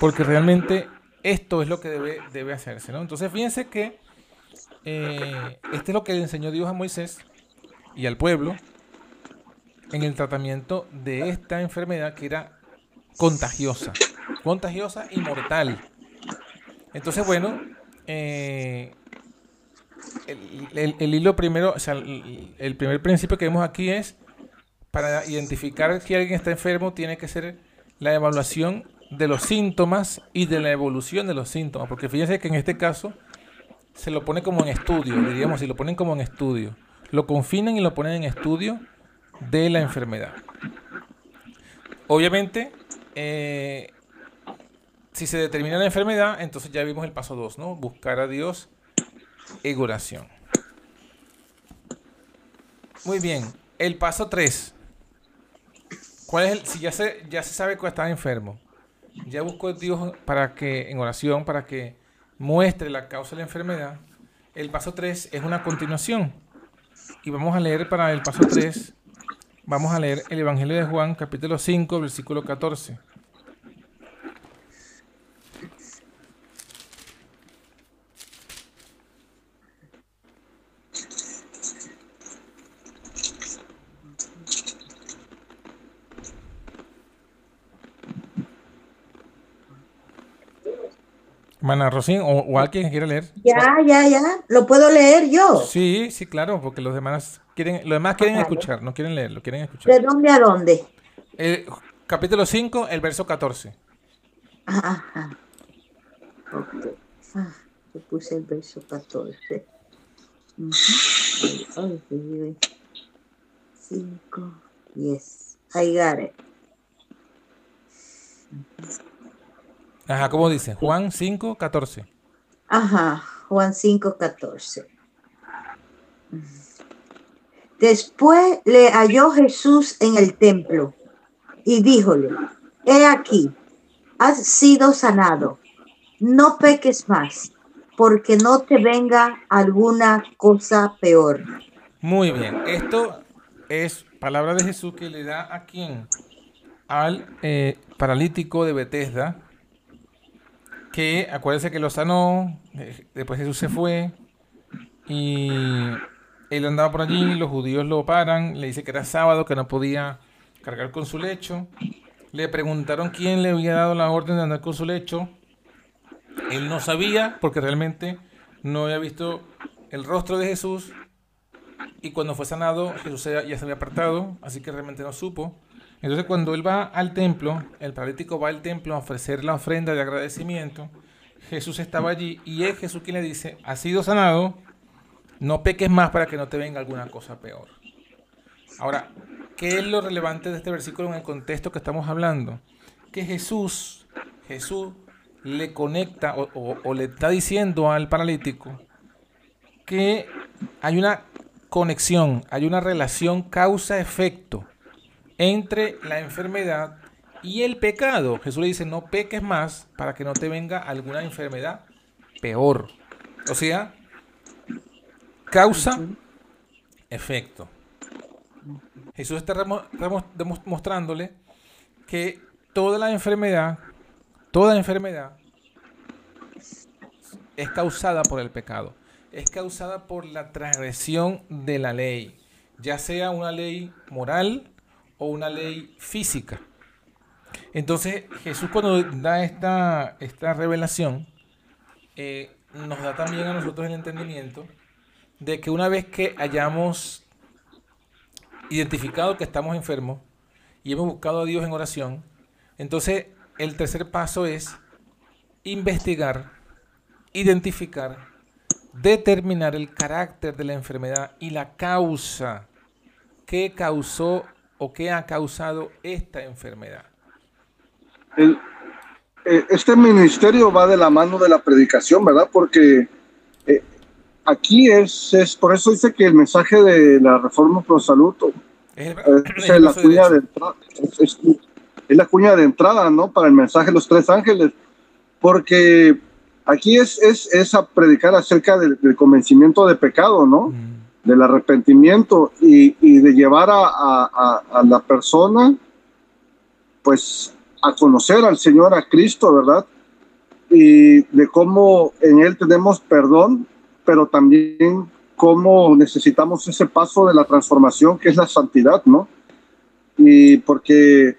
Porque realmente esto es lo que debe, debe hacerse, ¿no? Entonces fíjense que eh, este es lo que le enseñó Dios a Moisés y al pueblo en el tratamiento de esta enfermedad que era contagiosa, contagiosa y mortal. Entonces, bueno, eh, el, hilo primero, o sea, el, primer principio que vemos aquí es para identificar que alguien está enfermo tiene que ser la evaluación de los síntomas y de la evolución de los síntomas, porque fíjense que en este caso se lo pone como en estudio, diríamos, si lo ponen como en estudio, lo confinan y lo ponen en estudio de la enfermedad. Obviamente, eh, si se determina la enfermedad, entonces ya vimos el paso 2, ¿no? Buscar a Dios en oración. Muy bien, el paso 3. ¿Cuál es el, si ya se, ya se sabe que está enfermo, ya buscó a Dios para que, en oración, para que muestre la causa de la enfermedad, el paso 3 es una continuación. Y vamos a leer para el paso 3, vamos a leer el Evangelio de Juan, capítulo 5, versículo 14. Hermana Rosín, o, o alguien que quiera leer. Ya, ya, ya. Lo puedo leer yo. Sí, sí, claro, porque los demás quieren, los demás quieren Vale. escuchar, no quieren leerlo, quieren ¿De escuchar. dónde a dónde? El, capítulo 5, el verso 14. Ajá. Ok. Ah, yo puse el verso 14. Ujú. Ay, ay, ay, ay. Cinco. Yes. I got it. Ajá, ¿cómo dice? Juan 5, 14. Ajá. Juan 5, 14. Después le halló Jesús en el templo y díjole, he aquí, has sido sanado, no peques más, porque no te venga alguna cosa peor. Muy bien, esto es palabra de Jesús que le da a quién? Al eh, paralítico de Bethesda, que acuérdense que lo sanó, eh, después Jesús se fue y él andaba por allí, los judíos lo paran, le dice que era sábado, que no podía cargar con su lecho. Le preguntaron quién le había dado la orden de andar con su lecho. Él no sabía porque realmente no había visto el rostro de Jesús. Y cuando fue sanado, Jesús ya se había apartado, así que realmente no supo. Entonces cuando él va al templo, el paralítico va al templo a ofrecer la ofrenda de agradecimiento. Jesús estaba allí y es Jesús quien le dice, ha sido sanado, no peques más para que no te venga alguna cosa peor. Ahora, ¿qué es lo relevante de este versículo en el contexto que estamos hablando? Que Jesús, Jesús le conecta o, le está diciendo al paralítico que hay una conexión, hay una relación causa-efecto entre la enfermedad y el pecado. Jesús le dice, no peques más para que no te venga alguna enfermedad peor. O sea, Causa, efecto. Jesús está demostrándole que toda la enfermedad, toda enfermedad es causada por el pecado. Es causada por la transgresión de la ley, ya sea una ley moral o una ley física. Entonces Jesús cuando da esta, esta revelación, eh, nos da también a nosotros el entendimiento de que una vez que hayamos identificado que estamos enfermos y hemos buscado a Dios en oración, entonces el tercer paso es investigar, identificar, determinar el carácter de la enfermedad y la causa que causó o que ha causado esta enfermedad. Eh, este ministerio va de la mano de la predicación, ¿verdad? Porque aquí es, es, por eso dice que el mensaje de la reforma pro salud es, la cuña de entrada, es, la cuña de entrada, ¿no? Para el mensaje de los tres ángeles, porque aquí es, es, es a predicar acerca del, convencimiento de pecado, ¿no? Mm. Del arrepentimiento y, y de llevar a, a, a, la persona, pues, a conocer al Señor, a Cristo, ¿verdad? Y de cómo en Él tenemos perdón pero también cómo necesitamos ese paso de la transformación que es la santidad, ¿no? Y porque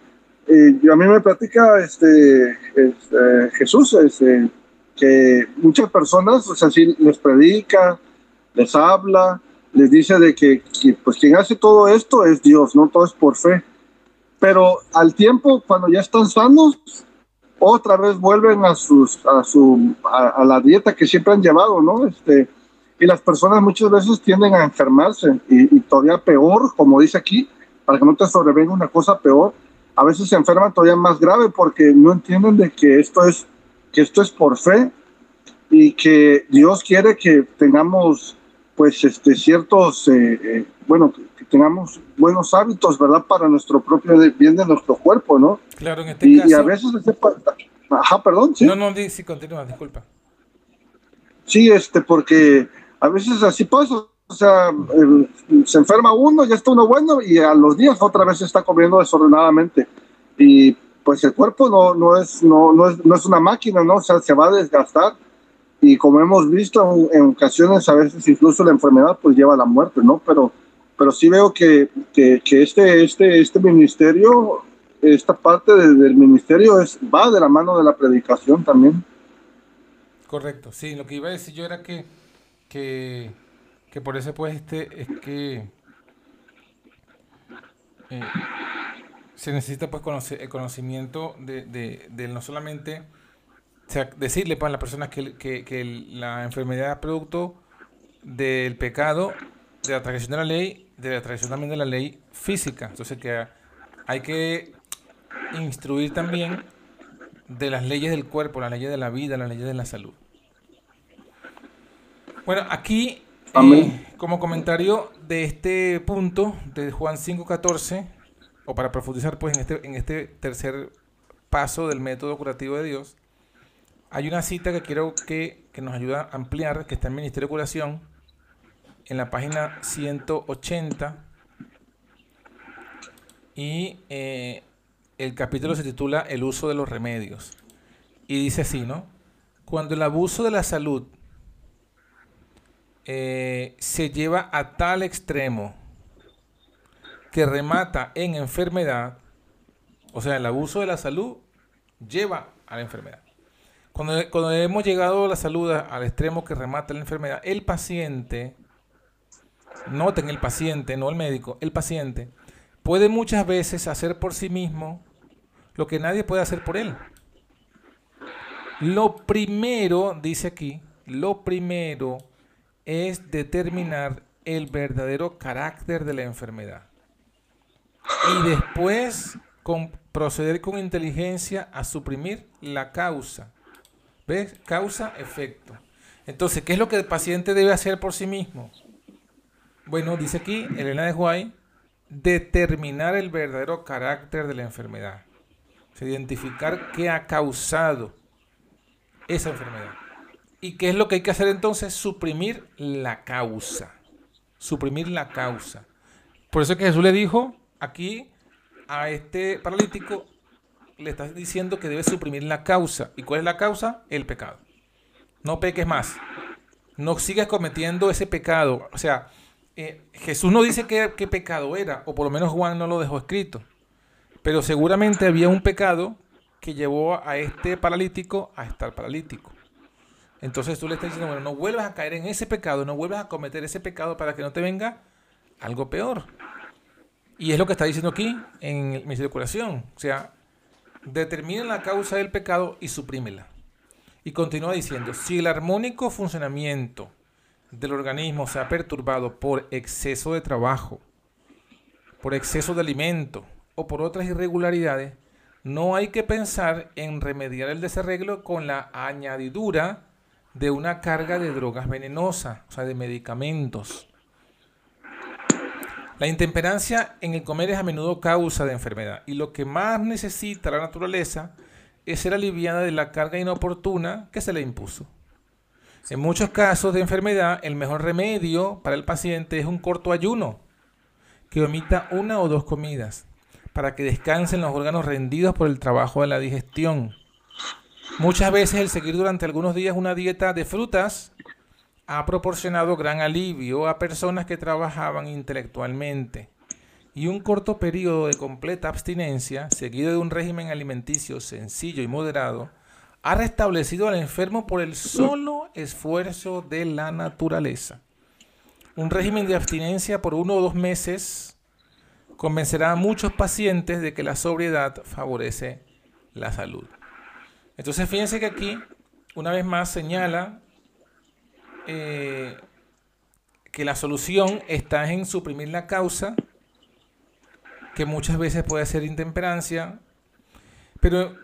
eh, a mí me platica este, este Jesús este, que muchas personas, o sea, sí les predica, les habla, les dice de que, pues quien hace todo esto es Dios, no todo es por fe. Pero al tiempo, cuando ya están sanos, otra vez vuelven a sus a su a, la dieta que siempre han llevado, ¿no? Este y las personas muchas veces tienden a enfermarse y, todavía peor, como dice aquí, para que no te sobrevenga una cosa peor, a veces se enferman todavía más grave porque no entienden de que esto es que esto es por fe y que Dios quiere que tengamos pues este ciertos eh, eh, bueno que tengamos buenos hábitos verdad para nuestro propio bien de nuestro cuerpo no claro en este caso y a veces ajá perdón sí no no sí continúa disculpa. Sí este porque a veces así pasa, o sea, se enferma uno, ya está uno bueno y a los días otra vez se está comiendo desordenadamente. Y pues el cuerpo no, no, es, no, no, es, no es una máquina, ¿no? O sea, se va a desgastar y como hemos visto en, ocasiones, a veces incluso la enfermedad pues lleva a la muerte, ¿no? Pero, pero sí veo que, que, que este, este, este ministerio, esta parte del ministerio es, va de la mano de la predicación también. Correcto, sí, lo que iba a decir yo era que que, que por ese pues este es que eh, se necesita pues conocer, el conocimiento de, de, no solamente decirle pues, a las personas que, que, la enfermedad es producto del pecado, de la traición de la ley, de la traición también de la ley física. Entonces que hay que instruir también de las leyes del cuerpo, las leyes de la vida, las leyes de la salud. Bueno, aquí, eh, como comentario de este punto de Juan 5.14, o para profundizar pues en este, en este tercer paso del método curativo de Dios, hay una cita que quiero que, que nos ayuda a ampliar, que está en Ministerio de Curación, en la página 180, y eh, el capítulo se titula El uso de los remedios. Y dice así, ¿no? Cuando el abuso de la salud eh, se lleva a tal extremo que remata en enfermedad, o sea, el abuso de la salud lleva a la enfermedad. Cuando, hemos llegado la salud al extremo que remata la enfermedad, el paciente, noten el paciente, no el médico, el paciente, puede muchas veces hacer por sí mismo lo que nadie puede hacer por él. Lo primero, dice aquí, lo primero es determinar el verdadero carácter de la enfermedad. Y después proceder con inteligencia a suprimir la causa. ¿Ves? Causa-efecto. Entonces, ¿qué es lo que el paciente debe hacer por sí mismo? Bueno, dice aquí Elena de Guay, determinar el verdadero carácter de la enfermedad. O sea, identificar qué ha causado esa enfermedad. ¿Y qué es lo que hay que hacer entonces? Suprimir la causa. Suprimir la causa. Por eso es que Jesús le dijo aquí a este paralítico, le está diciendo que debe suprimir la causa. ¿Y cuál es la causa? El pecado. No peques más. No sigas cometiendo ese pecado. O sea, eh, Jesús no dice qué, qué pecado era, o por lo menos Juan no lo dejó escrito. Pero seguramente había un pecado que llevó a este paralítico a estar paralítico. Entonces tú le estás diciendo, bueno, no vuelvas a caer en ese pecado, no vuelvas a cometer ese pecado para que no te venga algo peor. Y es lo que está diciendo aquí en de curación. O sea, determina la causa del pecado y suprímela. Y continúa diciendo, si el armónico funcionamiento del organismo se ha perturbado por exceso de trabajo, por exceso de alimento o por otras irregularidades, no hay que pensar en remediar el desarreglo con la añadidura de una carga de drogas venenosas, o sea, de medicamentos. La intemperancia en el comer es a menudo causa de enfermedad y lo que más necesita la naturaleza es ser aliviada de la carga inoportuna que se le impuso. En muchos casos de enfermedad, el mejor remedio para el paciente es un corto ayuno, que omita una o dos comidas, para que descansen los órganos rendidos por el trabajo de la digestión. Muchas veces el seguir durante algunos días una dieta de frutas ha proporcionado gran alivio a personas que trabajaban intelectualmente. Y un corto periodo de completa abstinencia, seguido de un régimen alimenticio sencillo y moderado, ha restablecido al enfermo por el solo esfuerzo de la naturaleza. Un régimen de abstinencia por uno o dos meses convencerá a muchos pacientes de que la sobriedad favorece la salud. Entonces fíjense que aquí, una vez más, señala eh, que la solución está en suprimir la causa, que muchas veces puede ser intemperancia, pero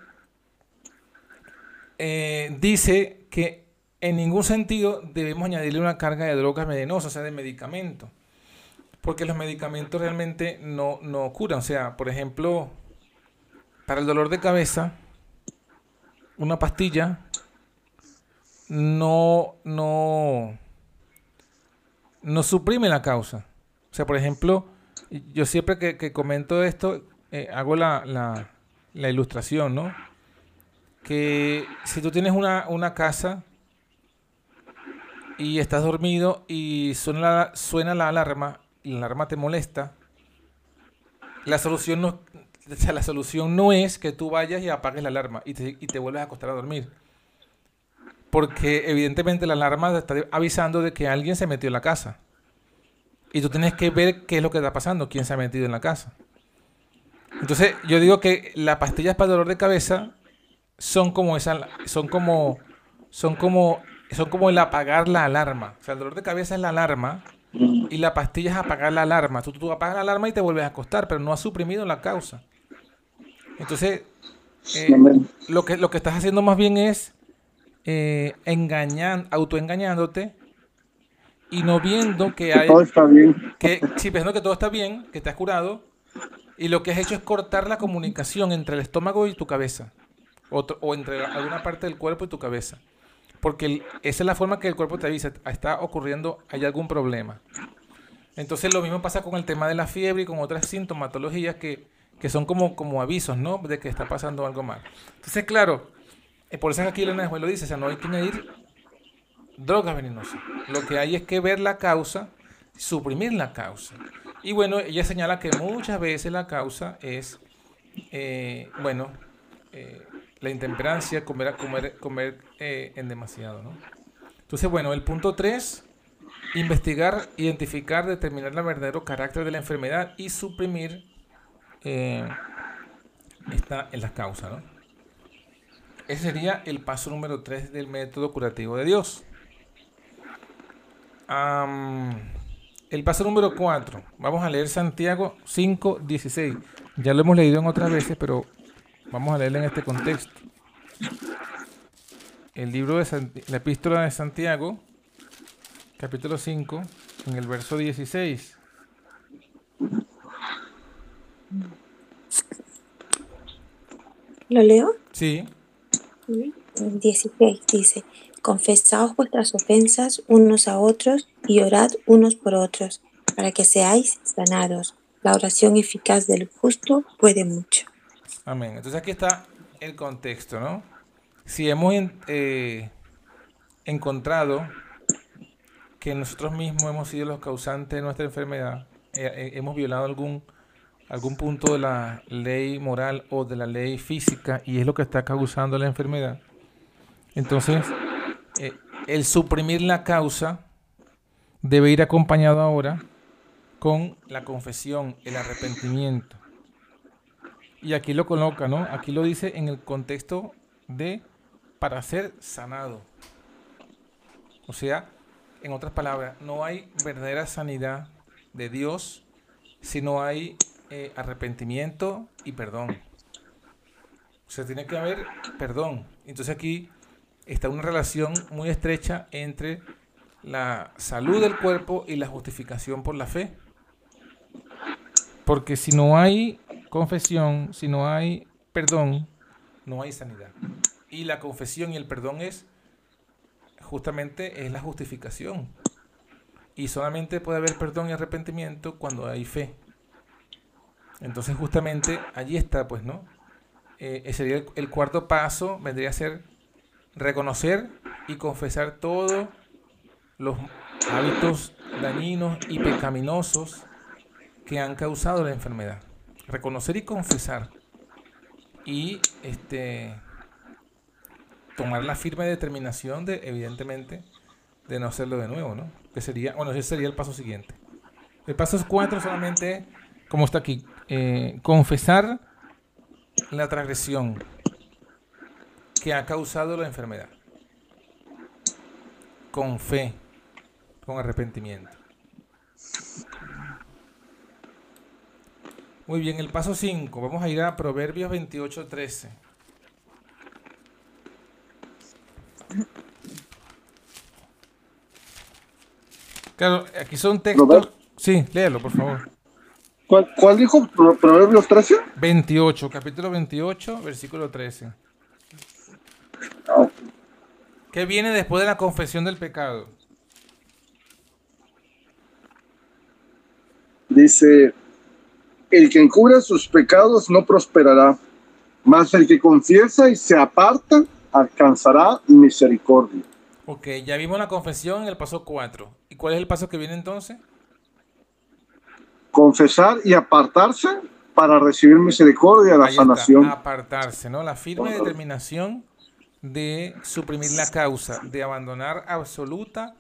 eh, dice que en ningún sentido debemos añadirle una carga de drogas venenosas, o sea, de medicamentos, porque los medicamentos realmente no, no curan. O sea, por ejemplo, para el dolor de cabeza, una pastilla no, no, no suprime la causa. O sea, por ejemplo, yo siempre que, que comento esto, eh, hago la, la, la ilustración, ¿no? Que si tú tienes una, una casa y estás dormido y suena la, suena la alarma y la alarma te molesta, la solución no, o sea, la solución no es que tú vayas y apagues la alarma y te, y te vuelves a acostar a dormir. Porque evidentemente la alarma te está avisando de que alguien se metió en la casa. Y tú tienes que ver qué es lo que está pasando, quién se ha metido en la casa. Entonces, yo digo que las pastillas para el dolor de cabeza son como esa son como son como son como el apagar la alarma. O sea, el dolor de cabeza es la alarma y la pastilla es apagar la alarma. Tú, tú apagas la alarma y te vuelves a acostar, pero no has suprimido la causa. Entonces, eh, lo, que, lo que estás haciendo más bien es eh, engañar, autoengañándote y no viendo que hay, todo está bien. que, sí, pensando que todo está bien, que te has curado, y lo que has hecho es cortar la comunicación entre el estómago y tu cabeza, o, entre alguna parte del cuerpo y tu cabeza. Porque el- esa es la forma que el cuerpo te avisa, está ocurriendo, hay algún problema. Entonces lo mismo pasa con el tema de la fiebre y con otras sintomatologías que, que son como, como avisos, ¿no? De que está pasando algo mal. Entonces, claro, eh, por eso aquí Elena después lo dice, o sea, no hay que medir drogas venenosas. Lo que hay es que ver la causa, suprimir la causa. Y bueno, ella señala que muchas veces la causa es, eh, bueno, eh, la intemperancia, comer, comer, comer en demasiado, ¿no? Entonces, bueno, el punto 3, investigar, identificar, determinar el verdadero carácter de la enfermedad y suprimir esta en las causas, ¿no? Ese sería el paso número 3 del método curativo de Dios. Am, el paso número 4. Vamos a leer Santiago 5, 16. Ya lo hemos leído en otras veces, pero vamos a leerlo en este contexto. El libro de Santi- la epístola de Santiago, capítulo 5, en el verso 16. ¿Lo leo? Sí, 16 dice, confesaos vuestras ofensas unos a otros y orad unos por otros, para que seáis sanados. La oración eficaz del justo puede mucho. amén. Entonces aquí está el contexto, ¿no? Si hemos eh, encontrado que nosotros mismos hemos sido los causantes de nuestra enfermedad, eh, eh, hemos violado algún, algún punto de la ley moral o de la ley física y es lo que está causando la enfermedad, entonces eh, el suprimir la causa debe ir acompañado ahora con la confesión, el arrepentimiento. Y aquí lo coloca, ¿no? Aquí lo dice en el contexto de para ser sanado. O sea, en otras palabras, no hay verdadera sanidad de Dios si no hay eh, arrepentimiento y perdón. O sea, tiene que haber perdón. Entonces aquí está una relación muy estrecha entre la salud del cuerpo y la justificación por la fe. Porque si no hay confesión, si no hay perdón, no hay sanidad. Y la confesión y el perdón es justamente es la justificación. Y solamente puede haber perdón y arrepentimiento cuando hay fe. Entonces justamente allí está, pues, ¿no? Eh, ese sería el, cuarto paso, vendría a ser reconocer y confesar todos los hábitos dañinos y pecaminosos que han causado la enfermedad. Reconocer y confesar. Y este tomar la firme determinación de, evidentemente, de no hacerlo de nuevo, ¿no? Que sería, bueno, ese sería el paso siguiente. El paso 4 solamente, como está aquí, eh, confesar la transgresión que ha causado la enfermedad. Con fe, con arrepentimiento. Muy bien, el paso 5. Vamos a ir a Proverbios 28, 13. Claro, aquí son textos. Robert. Sí, léalo, por favor. ¿Cuál, cuál dijo? Pro- ¿Proverbios 13? 28, capítulo 28, versículo 13. Ah, ¿Qué viene después de la confesión del pecado? Dice, el que encubre sus pecados no prosperará, mas el que confiesa y se aparta alcanzará misericordia. Ok, ya vimos la confesión en el paso 4. ¿Y cuál es el paso que viene entonces? Confesar y apartarse para recibir misericordia, la sanación. apartarse, ¿no? La firme determinación de suprimir la causa, de abandonar absoluta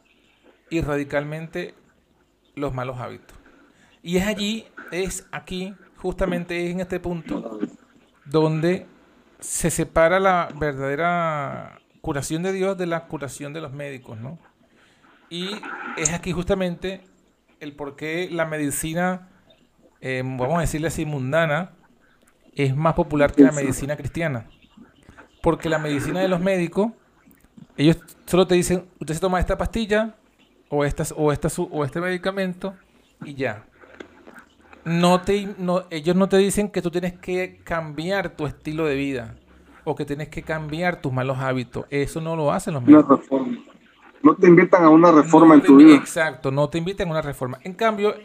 y radicalmente los malos hábitos. Y es allí, es aquí, justamente es en este punto, donde se separa la verdadera curación de Dios de la curación de los médicos, ¿no? Y es aquí justamente el por qué la medicina, eh, vamos a decirle así, mundana, es más popular que la medicina cristiana. Porque la medicina de los médicos, ellos solo te dicen, usted se toma esta pastilla o, estas, o, estas, o este medicamento y ya. No te, no, ellos no te dicen que tú tienes que cambiar tu estilo de vida o que tienes que cambiar tus malos hábitos. Eso no lo hacen los médicos. No te invitan a una reforma en tu vida. Exacto, no te invitan a una reforma. En cambio,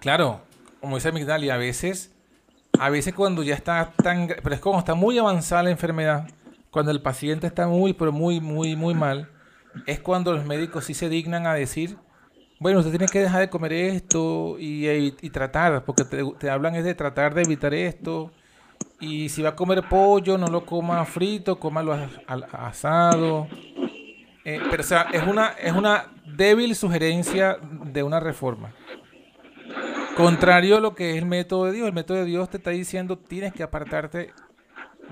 claro, como dice Migdalia, a veces, a veces cuando ya está tan, pero es como está muy avanzada la enfermedad, cuando el paciente está muy, pero muy, muy, muy mal, es cuando los médicos sí se dignan a decir, bueno, usted tiene que dejar de comer esto y, tratar, porque te, hablan es de tratar de evitar esto. Y si va a comer pollo, no lo coma frito, cómalo asado. Eh, pero es una, es una débil sugerencia de una reforma. Contrario a lo que es el método de Dios. El método de Dios te está diciendo tienes que apartarte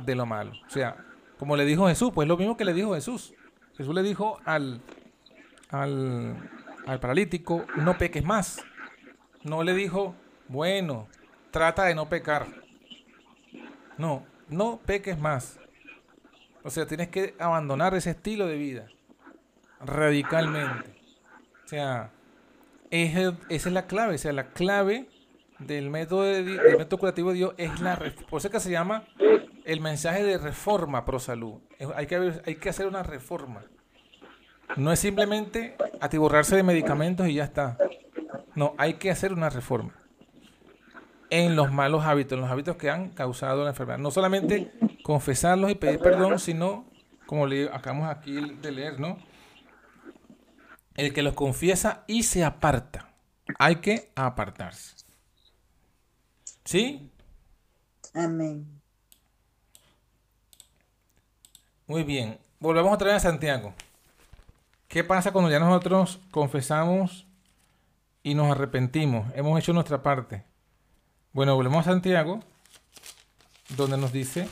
de lo malo. O sea, como le dijo Jesús, pues lo mismo que le dijo Jesús. Jesús le dijo al, al, al paralítico, no peques más. No le dijo, bueno, trata de no pecar. No, no peques más. O sea, tienes que abandonar ese estilo de vida radicalmente. O sea, esa es la clave. O sea, la clave del método, de, método curativo de Dios es la... Por eso que se llama el mensaje de reforma pro salud. Hay que, hay que hacer una reforma. No es simplemente atiborrarse de medicamentos y ya está. No, hay que hacer una reforma en los malos hábitos, en los hábitos que han causado la enfermedad. No solamente confesarlos y pedir perdón, sino, como le acabamos aquí de leer, ¿no? El que los confiesa y se aparta. Hay que apartarse. ¿Sí? Amén. Muy bien. Volvemos otra vez a Santiago. ¿Qué pasa cuando ya nosotros confesamos y nos arrepentimos? Hemos hecho nuestra parte. Bueno, volvemos a Santiago, donde nos dice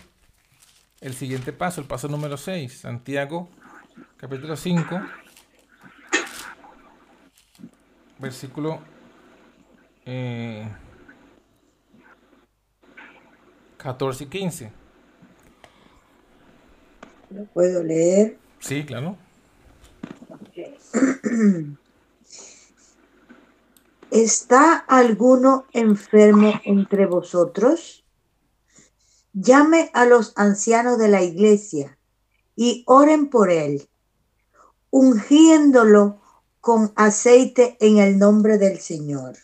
el siguiente paso, el paso número 6. Santiago, capítulo 5, versículo eh, 14 y 15. ¿Lo puedo leer? Sí, claro. ¿Está alguno enfermo entre vosotros? Llame a los ancianos de la iglesia y oren por él, ungiéndolo con aceite en el nombre del Señor.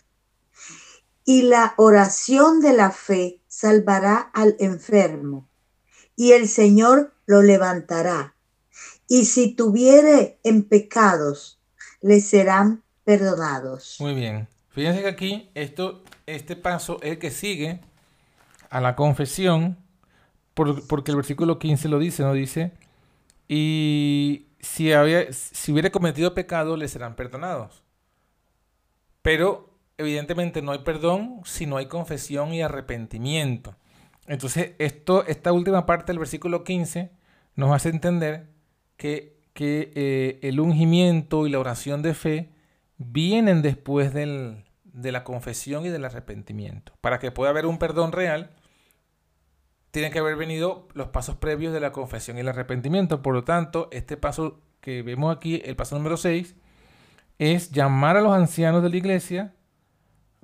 Y la oración de la fe salvará al enfermo, y el Señor lo levantará. Y si tuviere en pecados, le serán perdonados. Muy bien. Fíjense que aquí esto, este paso es el que sigue a la confesión, porque el versículo 15 lo dice, ¿no? Dice, y si, había, si hubiera cometido pecado, le serán perdonados. Pero evidentemente no hay perdón si no hay confesión y arrepentimiento. Entonces, esto, esta última parte del versículo 15 nos hace entender que, eh, el ungimiento y la oración de fe vienen después de la confesión y del arrepentimiento. Para que pueda haber un perdón real, tienen que haber venido los pasos previos de la confesión y el arrepentimiento. Por lo tanto, este paso que vemos aquí, el paso número 6, es llamar a los ancianos de la iglesia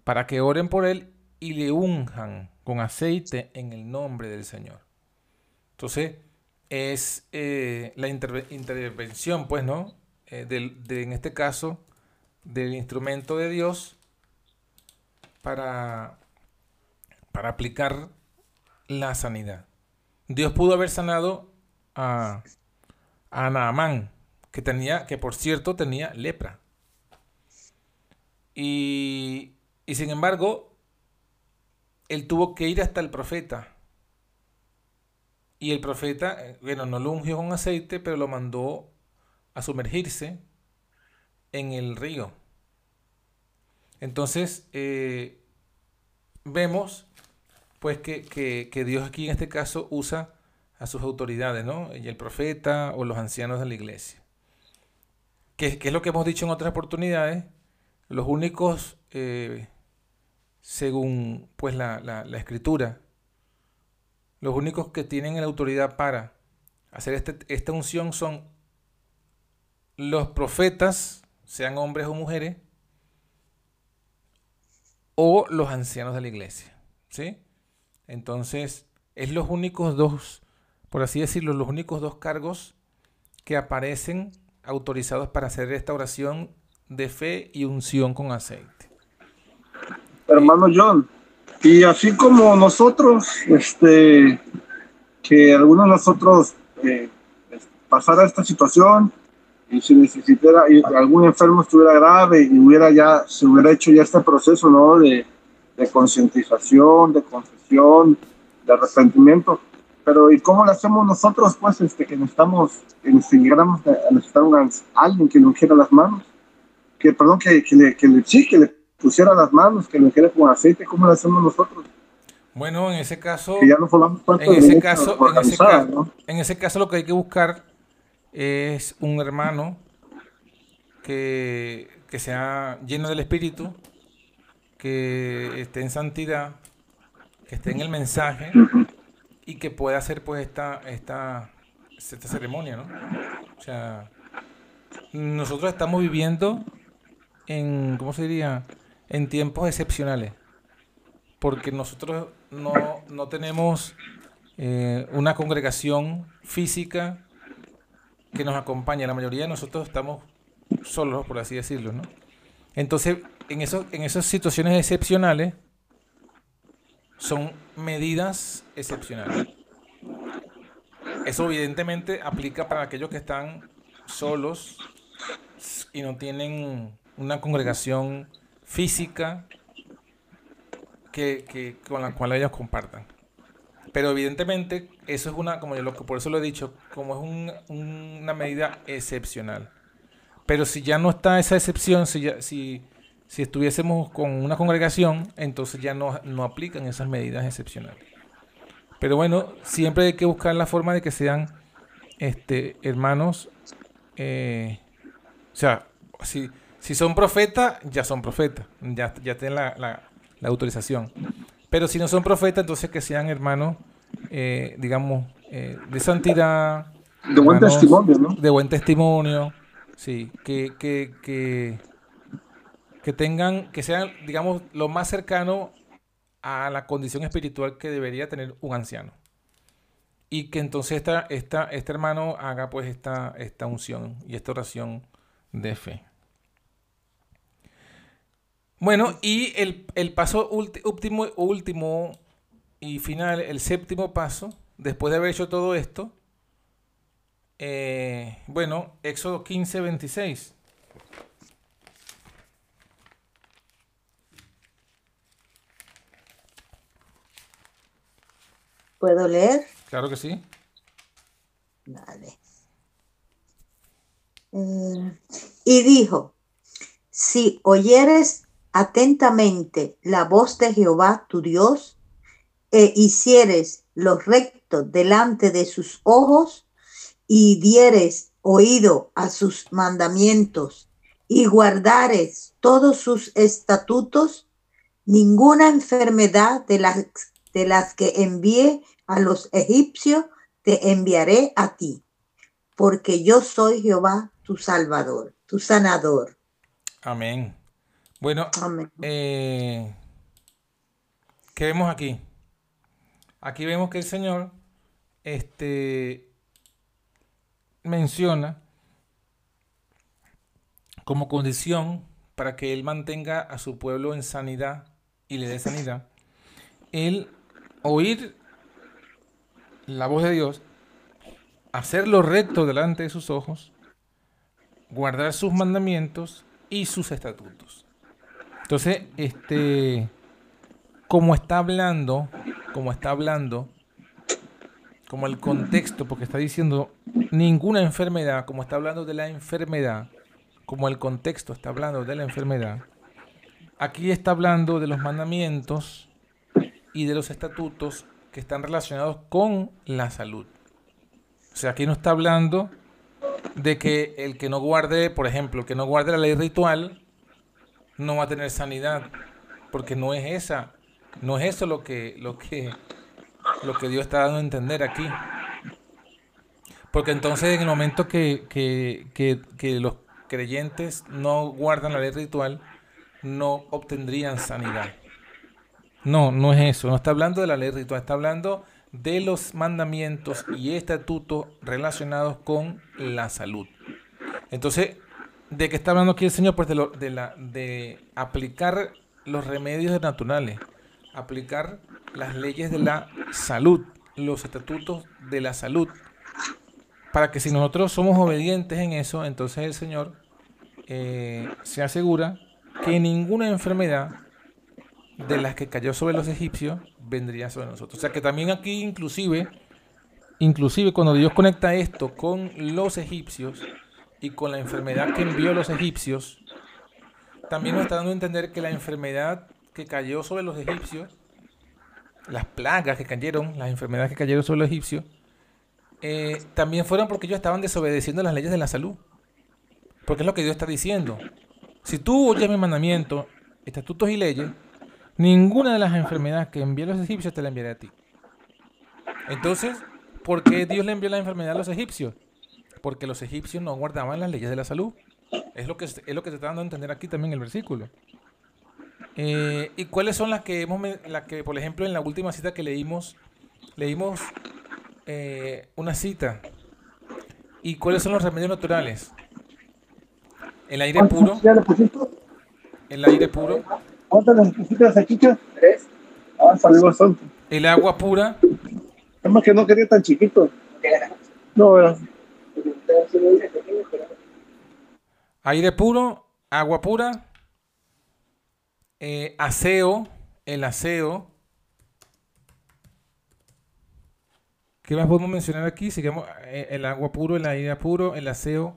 para que oren por él y le unjan con aceite en el nombre del Señor. Entonces, es eh, la intervención, pues, ¿no? Eh, en este caso, del instrumento de Dios para, para aplicar la sanidad. Dios pudo haber sanado a, a Naamán, que tenía, que por cierto tenía lepra. Y, y sin embargo, él tuvo que ir hasta el profeta. Y el profeta, eh, bueno, no lo ungió con aceite, pero lo mandó a sumergirse en el río. Entonces, eh, vemos pues que, Dios aquí en este caso usa a sus autoridades, ¿no? Y el profeta o los ancianos de la iglesia. Que, es lo que hemos dicho en otras oportunidades, los únicos, eh, según pues la, la, la, escritura, los únicos que tienen la autoridad para hacer este, esta unción son los profetas, sean hombres o mujeres, o los ancianos de la iglesia. ¿Sí? Entonces, es los únicos dos, por así decirlo, los únicos dos cargos que aparecen autorizados para hacer esta oración de fe y unción con aceite. Hermano John, y así como nosotros, este, que algunos de nosotros eh, pasara esta situación y si necesitara, y algún enfermo estuviera grave y hubiera ya, se hubiera hecho ya este proceso, ¿no? De, de concientización, de de arrepentimiento. Pero ¿y cómo lo hacemos nosotros, pues, este, que necesitamos, que necesitamos necesitar un, alguien que nos quiera las manos? Que, perdón, que, que, le, que le, sí, que le pusiera las manos, que le quiera con aceite, ¿cómo lo hacemos nosotros? Bueno, en ese caso, Que ya no en ese caso, en ese caso, ¿no? en ese caso lo que hay que buscar es un hermano que, que sea lleno del Espíritu, que esté en santidad, que esté en el mensaje y que pueda hacer pues esta, esta, esta ceremonia, ¿no? O sea, nosotros estamos viviendo en, ¿cómo se diría? En tiempos excepcionales. Porque nosotros no, no tenemos eh, una congregación física que nos acompañe. La mayoría de nosotros estamos solos, por así decirlo, ¿no? Entonces, en, eso, en esas situaciones excepcionales, son medidas excepcionales. Eso evidentemente aplica para aquellos que están solos y no tienen una congregación física que, que- con la cual ellos compartan. Pero evidentemente eso es una, como yo lo por eso lo he dicho, como es un- una medida excepcional. Pero si ya no está esa excepción, si, ya, si, si estuviésemos con una congregación, entonces ya no, no aplican esas medidas excepcionales. Pero bueno, siempre hay que buscar la forma de que sean este, hermanos. eh, o sea, si, si son profetas, ya son profetas. Ya, ya tienen la, la- la autorización. Pero si no son profetas, entonces que sean hermanos, eh, digamos, eh, de santidad. De buen testimonio, ¿no? De buen testimonio. Sí, que, que, que, que tengan, que sean, digamos, lo más cercano a la condición espiritual que debería tener un anciano. Y que entonces esta, esta, este hermano haga pues esta, esta unción y esta oración de fe. Bueno, y el, el paso último, último y final, el séptimo paso, después de haber hecho todo esto, eh, bueno, Éxodo 15, 26. ¿Puedo leer? Claro que sí. Dale. Eh, y dijo, si oyeres atentamente la voz de Jehová tu Dios, e hicieres lo recto delante de sus ojos, y dieres oído a sus mandamientos, y guardares todos sus estatutos, ninguna enfermedad de las, de las que envié a los egipcios te enviaré a ti, porque yo soy Jehová tu Salvador, tu sanador. Amén. Bueno, Amén. eh, ¿qué vemos aquí? Aquí vemos que el Señor este, menciona como condición para que Él mantenga a su pueblo en sanidad y le dé sanidad, el oír la voz de Dios, hacer lo recto delante de sus ojos, guardar sus mandamientos y sus estatutos. Entonces, este, como está hablando, como está hablando, como el contexto, porque está diciendo ninguna enfermedad, como está hablando de la enfermedad, como el contexto está hablando de la enfermedad, aquí está hablando de los mandamientos y de los estatutos que están relacionados con la salud. O sea, aquí no está hablando de que el que no guarde, por ejemplo, el que no guarde la ley ritual, no va a tener sanidad, porque no es esa, no es eso lo que, lo que, lo que Dios está dando a entender aquí. Porque entonces en el momento que, que, que, que los creyentes no guardan la ley ritual, no obtendrían sanidad. No, no es eso. No está hablando de la ley ritual, está hablando de los mandamientos y estatutos relacionados con la salud. Entonces, ¿de qué está hablando aquí el Señor? Pues de, lo, de, la, de aplicar los remedios naturales, aplicar las leyes de la salud, los estatutos de la salud, para que si nosotros somos obedientes en eso, entonces el Señor eh, se asegura que ninguna enfermedad de las que cayó sobre los egipcios vendría sobre nosotros. O sea que también aquí inclusive, inclusive cuando Dios conecta esto con los egipcios y con la enfermedad que envió los egipcios, también nos está dando a entender que la enfermedad que cayó sobre los egipcios, las plagas que cayeron, las enfermedades que cayeron sobre los egipcios, eh, también fueron porque ellos estaban desobedeciendo las leyes de la salud. Porque es lo que Dios está diciendo. Si tú oyes mi mandamiento, estatutos y leyes, ninguna de las enfermedades que envió a los egipcios te la enviaré a ti. Entonces, ¿por qué Dios le envió la enfermedad a los egipcios? Porque los egipcios no guardaban las leyes de la salud. Es lo que, es lo que se está dando a entender aquí también el versículo. Eh, ¿Y cuáles son las que hemos, las que, por ejemplo, en la última cita que leímos, leímos eh, una cita? ¿Y cuáles son los remedios naturales? El aire puro. El aire puro. Ah, salió bastante. El agua pura. Es más que no quería tan chiquito. No, era. Aire puro, agua pura, eh, aseo, el aseo. ¿Qué más podemos mencionar aquí? Sigamos eh, el agua puro, el aire puro, el aseo,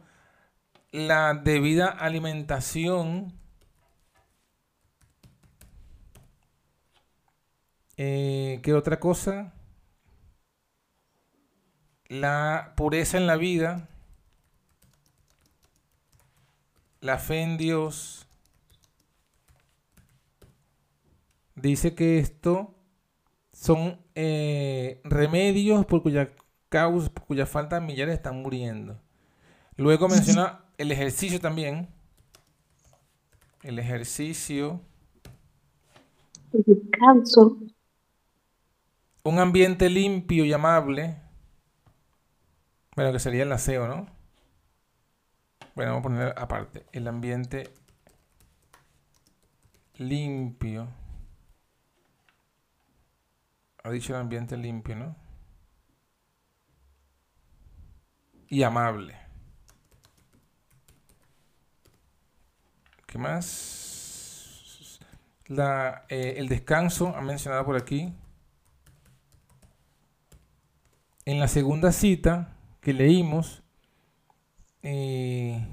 la debida alimentación. Eh, ¿Qué otra cosa? La pureza en la vida. La fe en Dios. Dice que esto son eh, remedios por cuya causa, por cuya falta millares están muriendo. Luego menciona el ejercicio también. El ejercicio. El descanso. Un ambiente limpio y amable. Bueno, que sería el aseo, ¿no? Bueno, vamos a poner aparte. El ambiente limpio. Ha dicho el ambiente limpio, ¿no? Y amable. ¿Qué más? La, eh, el descanso, ha mencionado por aquí. En la segunda cita que leímos, eh,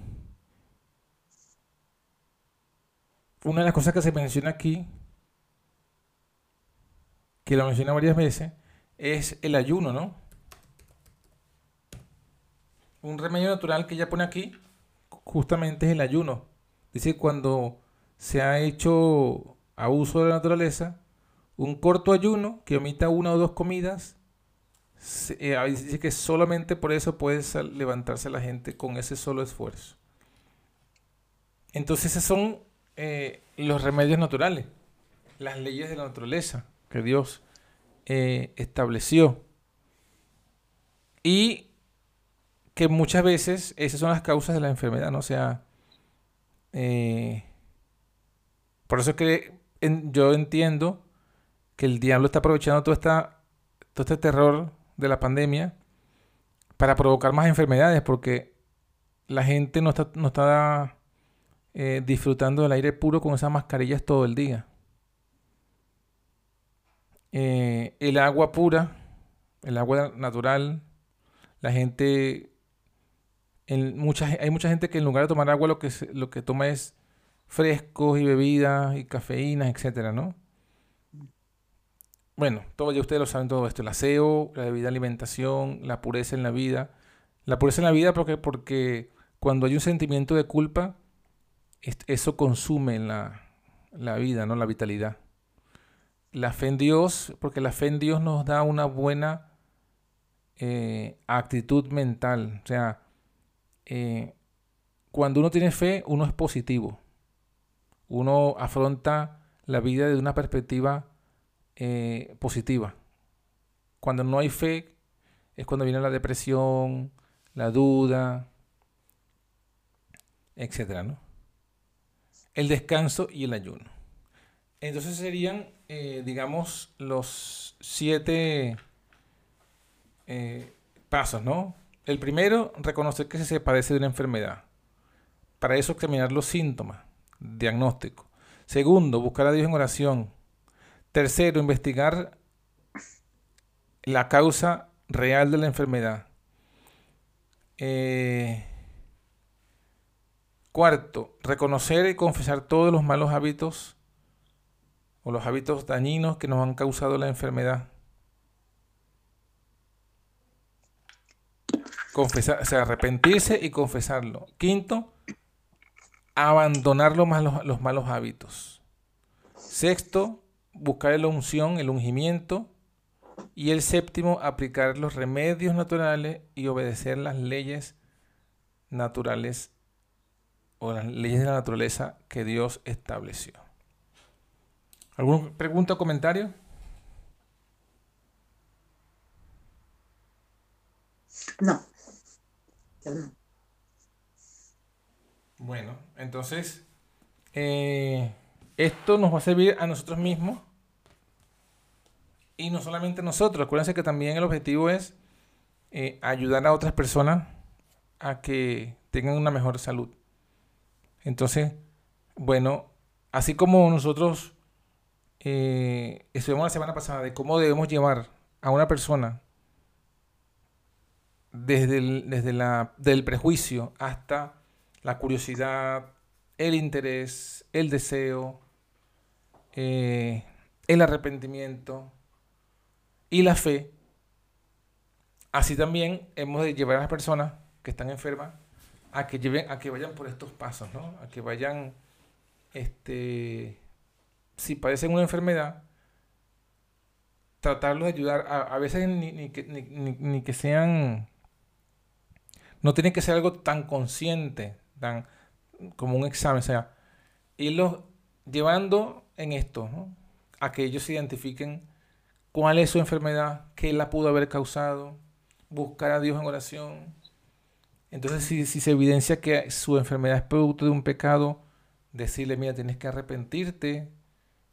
una de las cosas que se menciona aquí, que lo menciona varias veces, es el ayuno, ¿no? Un remedio natural que ella pone aquí, justamente es el ayuno. Dice cuando se ha hecho a uso de la naturaleza, un corto ayuno que omita una o dos comidas, eh, dice que solamente por eso puede levantarse la gente con ese solo esfuerzo. Entonces esos son eh, los remedios naturales, las leyes de la naturaleza que Dios eh, estableció. Y que muchas veces esas son las causas de la enfermedad, ¿no? O sea, por eso es que yo entiendo que el diablo está aprovechando todo, esta, todo este terror de la pandemia para provocar más enfermedades, porque la gente no está, no está eh, disfrutando del aire puro con esas mascarillas todo el día. Eh, el agua pura, el agua natural, la gente, en mucha, hay mucha gente que en lugar de tomar agua lo que, lo que toma es frescos y bebidas y cafeínas, etcétera, ¿no? Bueno, todo ya ustedes lo saben todo esto, el aseo, la debida alimentación, la pureza en la vida. La pureza en la vida porque, porque cuando hay un sentimiento de culpa, eso consume la, la vida, ¿no? La vitalidad. La fe en Dios, porque la fe en Dios nos da una buena eh, actitud mental. O sea, eh, cuando uno tiene fe, uno es positivo. Uno afronta la vida de una perspectiva eh, positiva. Cuando no hay fe, es cuando viene la depresión, la duda, etcétera, ¿no? El descanso y el ayuno. Entonces serían, digamos, los siete eh, pasos, ¿no? El primero, reconocer que se padece de una enfermedad. Para eso examinar los síntomas, diagnóstico. Segundo, buscar a Dios en oración. Tercero, investigar la causa real de la enfermedad. Eh, cuarto, reconocer y confesar todos los malos hábitos o los hábitos dañinos que nos han causado la enfermedad. Confesar, o sea, arrepentirse y confesarlo. Quinto, abandonar los malos, los malos hábitos. Sexto, buscar la unción, el ungimiento. Y el séptimo, aplicar los remedios naturales y obedecer las leyes naturales o las leyes de la naturaleza que Dios estableció. ¿Alguna pregunta o comentario? No. Bueno, entonces, eh, esto nos va a servir a nosotros mismos y no solamente a nosotros. Acuérdense que también el objetivo es eh, ayudar a otras personas a que tengan una mejor salud. Entonces, bueno, así como nosotros eh, estuvimos la semana pasada de cómo debemos llevar a una persona desde el desde la, del prejuicio hasta la curiosidad, el interés, el deseo, eh, el arrepentimiento y la fe. Así también hemos de llevar a las personas que están enfermas a que lleven, a que vayan por estos pasos, ¿no? A que vayan, este, si padecen una enfermedad, tratarlos de ayudar, a, a veces ni, que sean no tiene que ser algo tan consciente, tan como un examen, o sea, irlos llevando en esto, a que ellos identifiquen cuál es su enfermedad, qué la pudo haber causado, buscar a Dios en oración. Entonces, si, se evidencia que su enfermedad es producto de un pecado, decirle, mira, tienes que arrepentirte,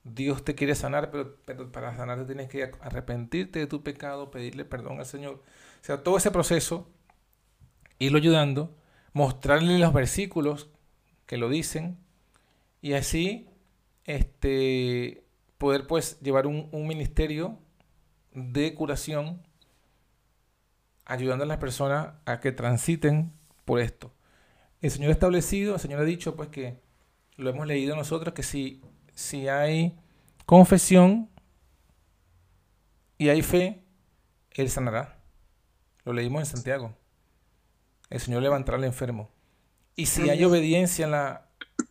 Dios te quiere sanar, pero, pero para sanarte tienes que arrepentirte de tu pecado, pedirle perdón al Señor. O sea, todo ese proceso irlo ayudando, mostrarle los versículos que lo dicen y así este, poder pues llevar un, ministerio de curación ayudando a las personas a que transiten por esto. El Señor ha establecido, el Señor ha dicho pues que lo hemos leído nosotros, que si, si hay confesión y hay fe, Él sanará. Lo leímos en Santiago el Señor levantará al enfermo. Y si hay obediencia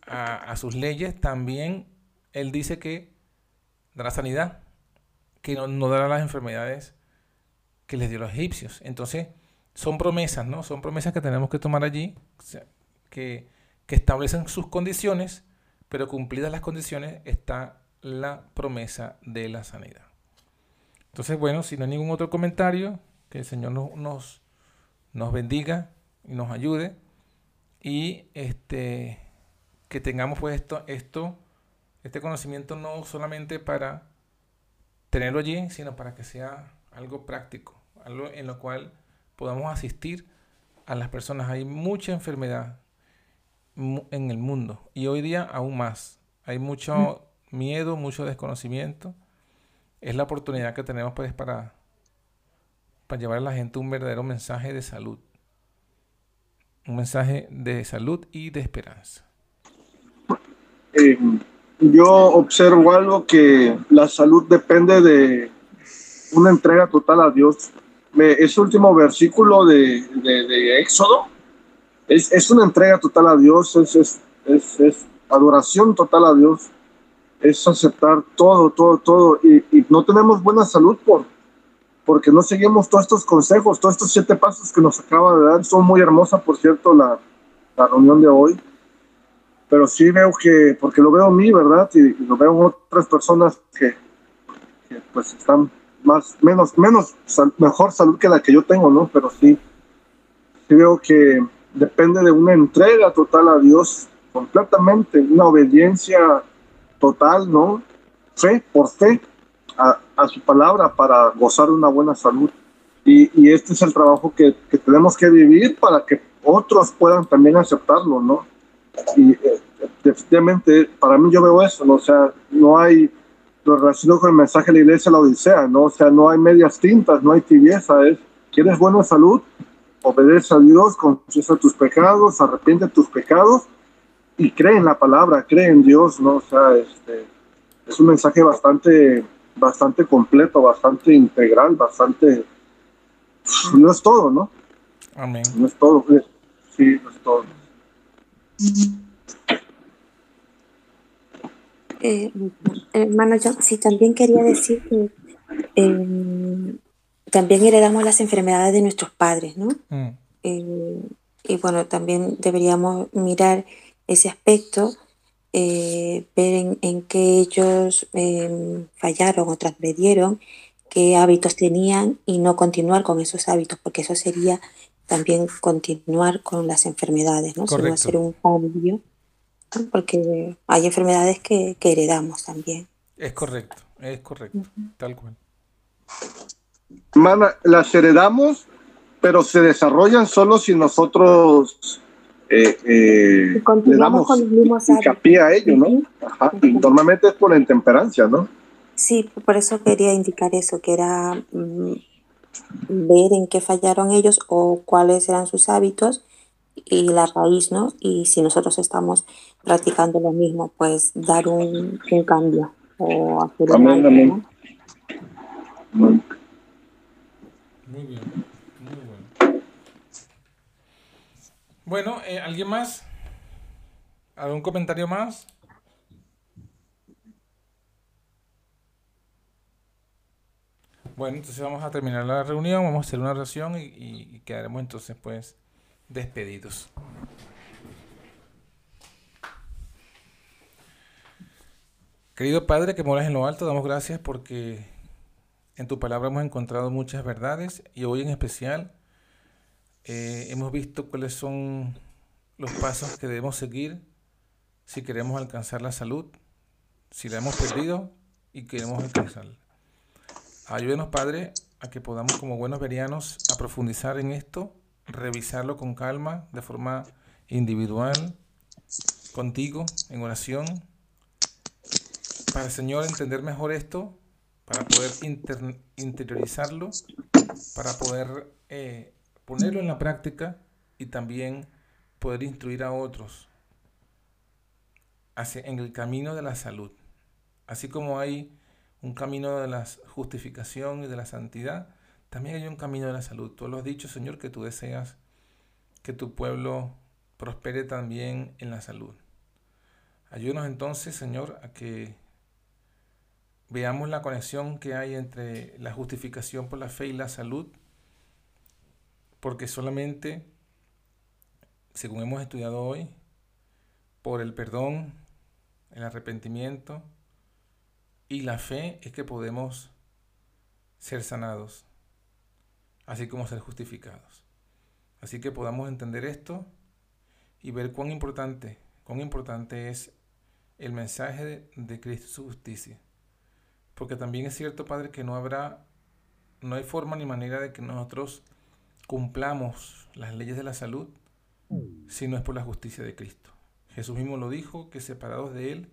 a, sus leyes, también Él dice que dará sanidad, que no, dará las enfermedades que les dio los egipcios. Entonces, son promesas, ¿no? Son promesas que tenemos que tomar allí, que, establecen sus condiciones, pero cumplidas las condiciones está la promesa de la sanidad. Entonces, bueno, si no hay ningún otro comentario, que el Señor nos, nos bendiga y nos ayude y este que tengamos pues esto, esto este conocimiento no solamente para tenerlo allí, sino para que sea algo práctico, algo en lo cual podamos asistir a las personas. Hay mucha enfermedad en el mundo y hoy día aún más. Hay mucho mm. miedo, mucho desconocimiento. Es la oportunidad que tenemos pues para, para llevar a la gente un verdadero mensaje de salud un mensaje de salud y de esperanza. Eh, yo observo algo que la salud depende de una entrega total a Dios. ese último versículo de, de, Éxodo es, es, una entrega total a Dios, es, es, es, adoración total a Dios, es aceptar todo, todo, todo. Y, y no tenemos buena salud por, porque no seguimos todos estos consejos, todos estos siete pasos que nos acaba de dar. Son muy hermosas, por cierto, la, la reunión de hoy. Pero sí veo que, porque lo veo a mí, ¿verdad? Y, lo veo otras personas que, que, pues están más, menos, menos, mejor salud que la que yo tengo, ¿no? Pero sí, sí veo que depende de una entrega total a Dios, completamente, una obediencia total, ¿no? Fe por fe a, a su palabra para gozar de una buena salud. Y, y este es el trabajo que, que, tenemos que vivir para que otros puedan también aceptarlo, ¿no? Y eh, definitivamente, para mí yo veo eso, ¿no? O sea, no hay, lo relaciono con el mensaje de la iglesia la Odisea, ¿no? O sea, no hay medias tintas, no hay tibieza, es, ¿quieres buena salud? Obedece a Dios, confiesa tus pecados, arrepiente tus pecados y cree en la palabra, cree en Dios, ¿no? O sea, este, es un mensaje bastante bastante completo, bastante integral, bastante... No es todo, ¿no? Amén. No es todo. Sí, no es todo. Eh, hermano, yo sí también quería decir que eh, también heredamos las enfermedades de nuestros padres, ¿no? Mm. Eh, y bueno, también deberíamos mirar ese aspecto ver en, en, qué ellos eh, fallaron o transgredieron, qué hábitos tenían y no continuar con esos hábitos, porque eso sería también continuar con las enfermedades, ¿no? Sino hacer un cambio, ¿no? porque hay enfermedades que, que, heredamos también. Es correcto, es correcto, uh -huh. tal cual. Mana, las heredamos, pero se desarrollan solo si nosotros eh, eh, le damos hincapié a ello, ¿no? Ajá. Y normalmente es por la intemperancia, ¿no? Sí, por eso quería indicar eso, que era mmm, ver en qué fallaron ellos o cuáles eran sus hábitos y la raíz, ¿no? Y si nosotros estamos practicando lo mismo, pues dar un, un cambio o hacer un amén, amén. ¿no? Muy bien. Bueno, eh, ¿alguien más? ¿Algún comentario más? Bueno, entonces vamos a terminar la reunión, vamos a hacer una oración y, y, quedaremos entonces pues despedidos. Querido Padre que moras en lo alto, damos gracias porque en tu palabra hemos encontrado muchas verdades y hoy en especial eh, hemos visto cuáles son los pasos que debemos seguir si queremos alcanzar la salud, si la hemos perdido y queremos alcanzarla. Ayúdenos, Padre, a que podamos como buenos verianos a profundizar en esto, revisarlo con calma, de forma individual, contigo, en oración, para, Señor, entender mejor esto, para poder inter interiorizarlo, para poder eh, ponerlo en la práctica y también poder instruir a otros hacia, en el camino de la salud. Así como hay un camino de la justificación y de la santidad, también hay un camino de la salud. Tú lo has dicho, Señor, que tú deseas que tu pueblo prospere también en la salud. Ayúdanos entonces, Señor, a que veamos la conexión que hay entre la justificación por la fe y la salud porque solamente, según hemos estudiado hoy, por el perdón, el arrepentimiento y la fe es que podemos ser sanados, así como ser justificados. Así que podamos entender esto y ver cuán importante, cuán importante es el mensaje de, Cristo su justicia. Porque también es cierto, Padre, que no habrá, no hay forma ni manera de que nosotros cumplamos las leyes de la salud si no es por la justicia de Cristo. Jesús mismo lo dijo, que separados de Él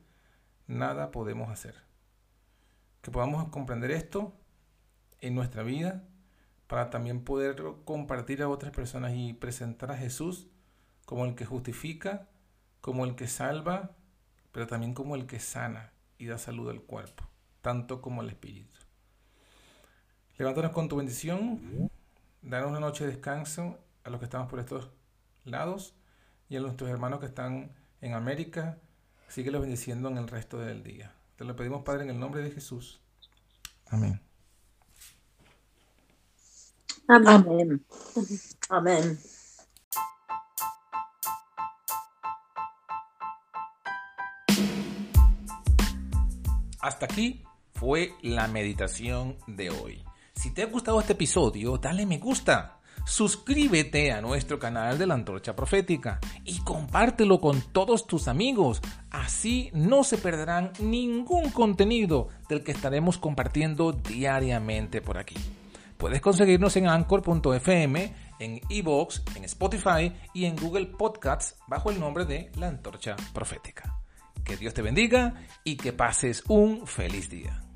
nada podemos hacer. Que podamos comprender esto en nuestra vida para también poder compartir a otras personas y presentar a Jesús como el que justifica, como el que salva, pero también como el que sana y da salud al cuerpo, tanto como al espíritu. Levántanos con tu bendición Danos una noche de descanso a los que estamos por estos lados y a nuestros hermanos que están en América. Síguelos bendiciendo en el resto del día. Te lo pedimos, Padre, en el nombre de Jesús. Amén. Amén. Amén. Hasta aquí fue la meditación de hoy. Si te ha gustado este episodio, dale me gusta. Suscríbete a nuestro canal de la Antorcha Profética y compártelo con todos tus amigos. Así no se perderán ningún contenido del que estaremos compartiendo diariamente por aquí. Puedes conseguirnos en anchor.fm, en evox, en Spotify y en Google Podcasts bajo el nombre de La Antorcha Profética. Que Dios te bendiga y que pases un feliz día.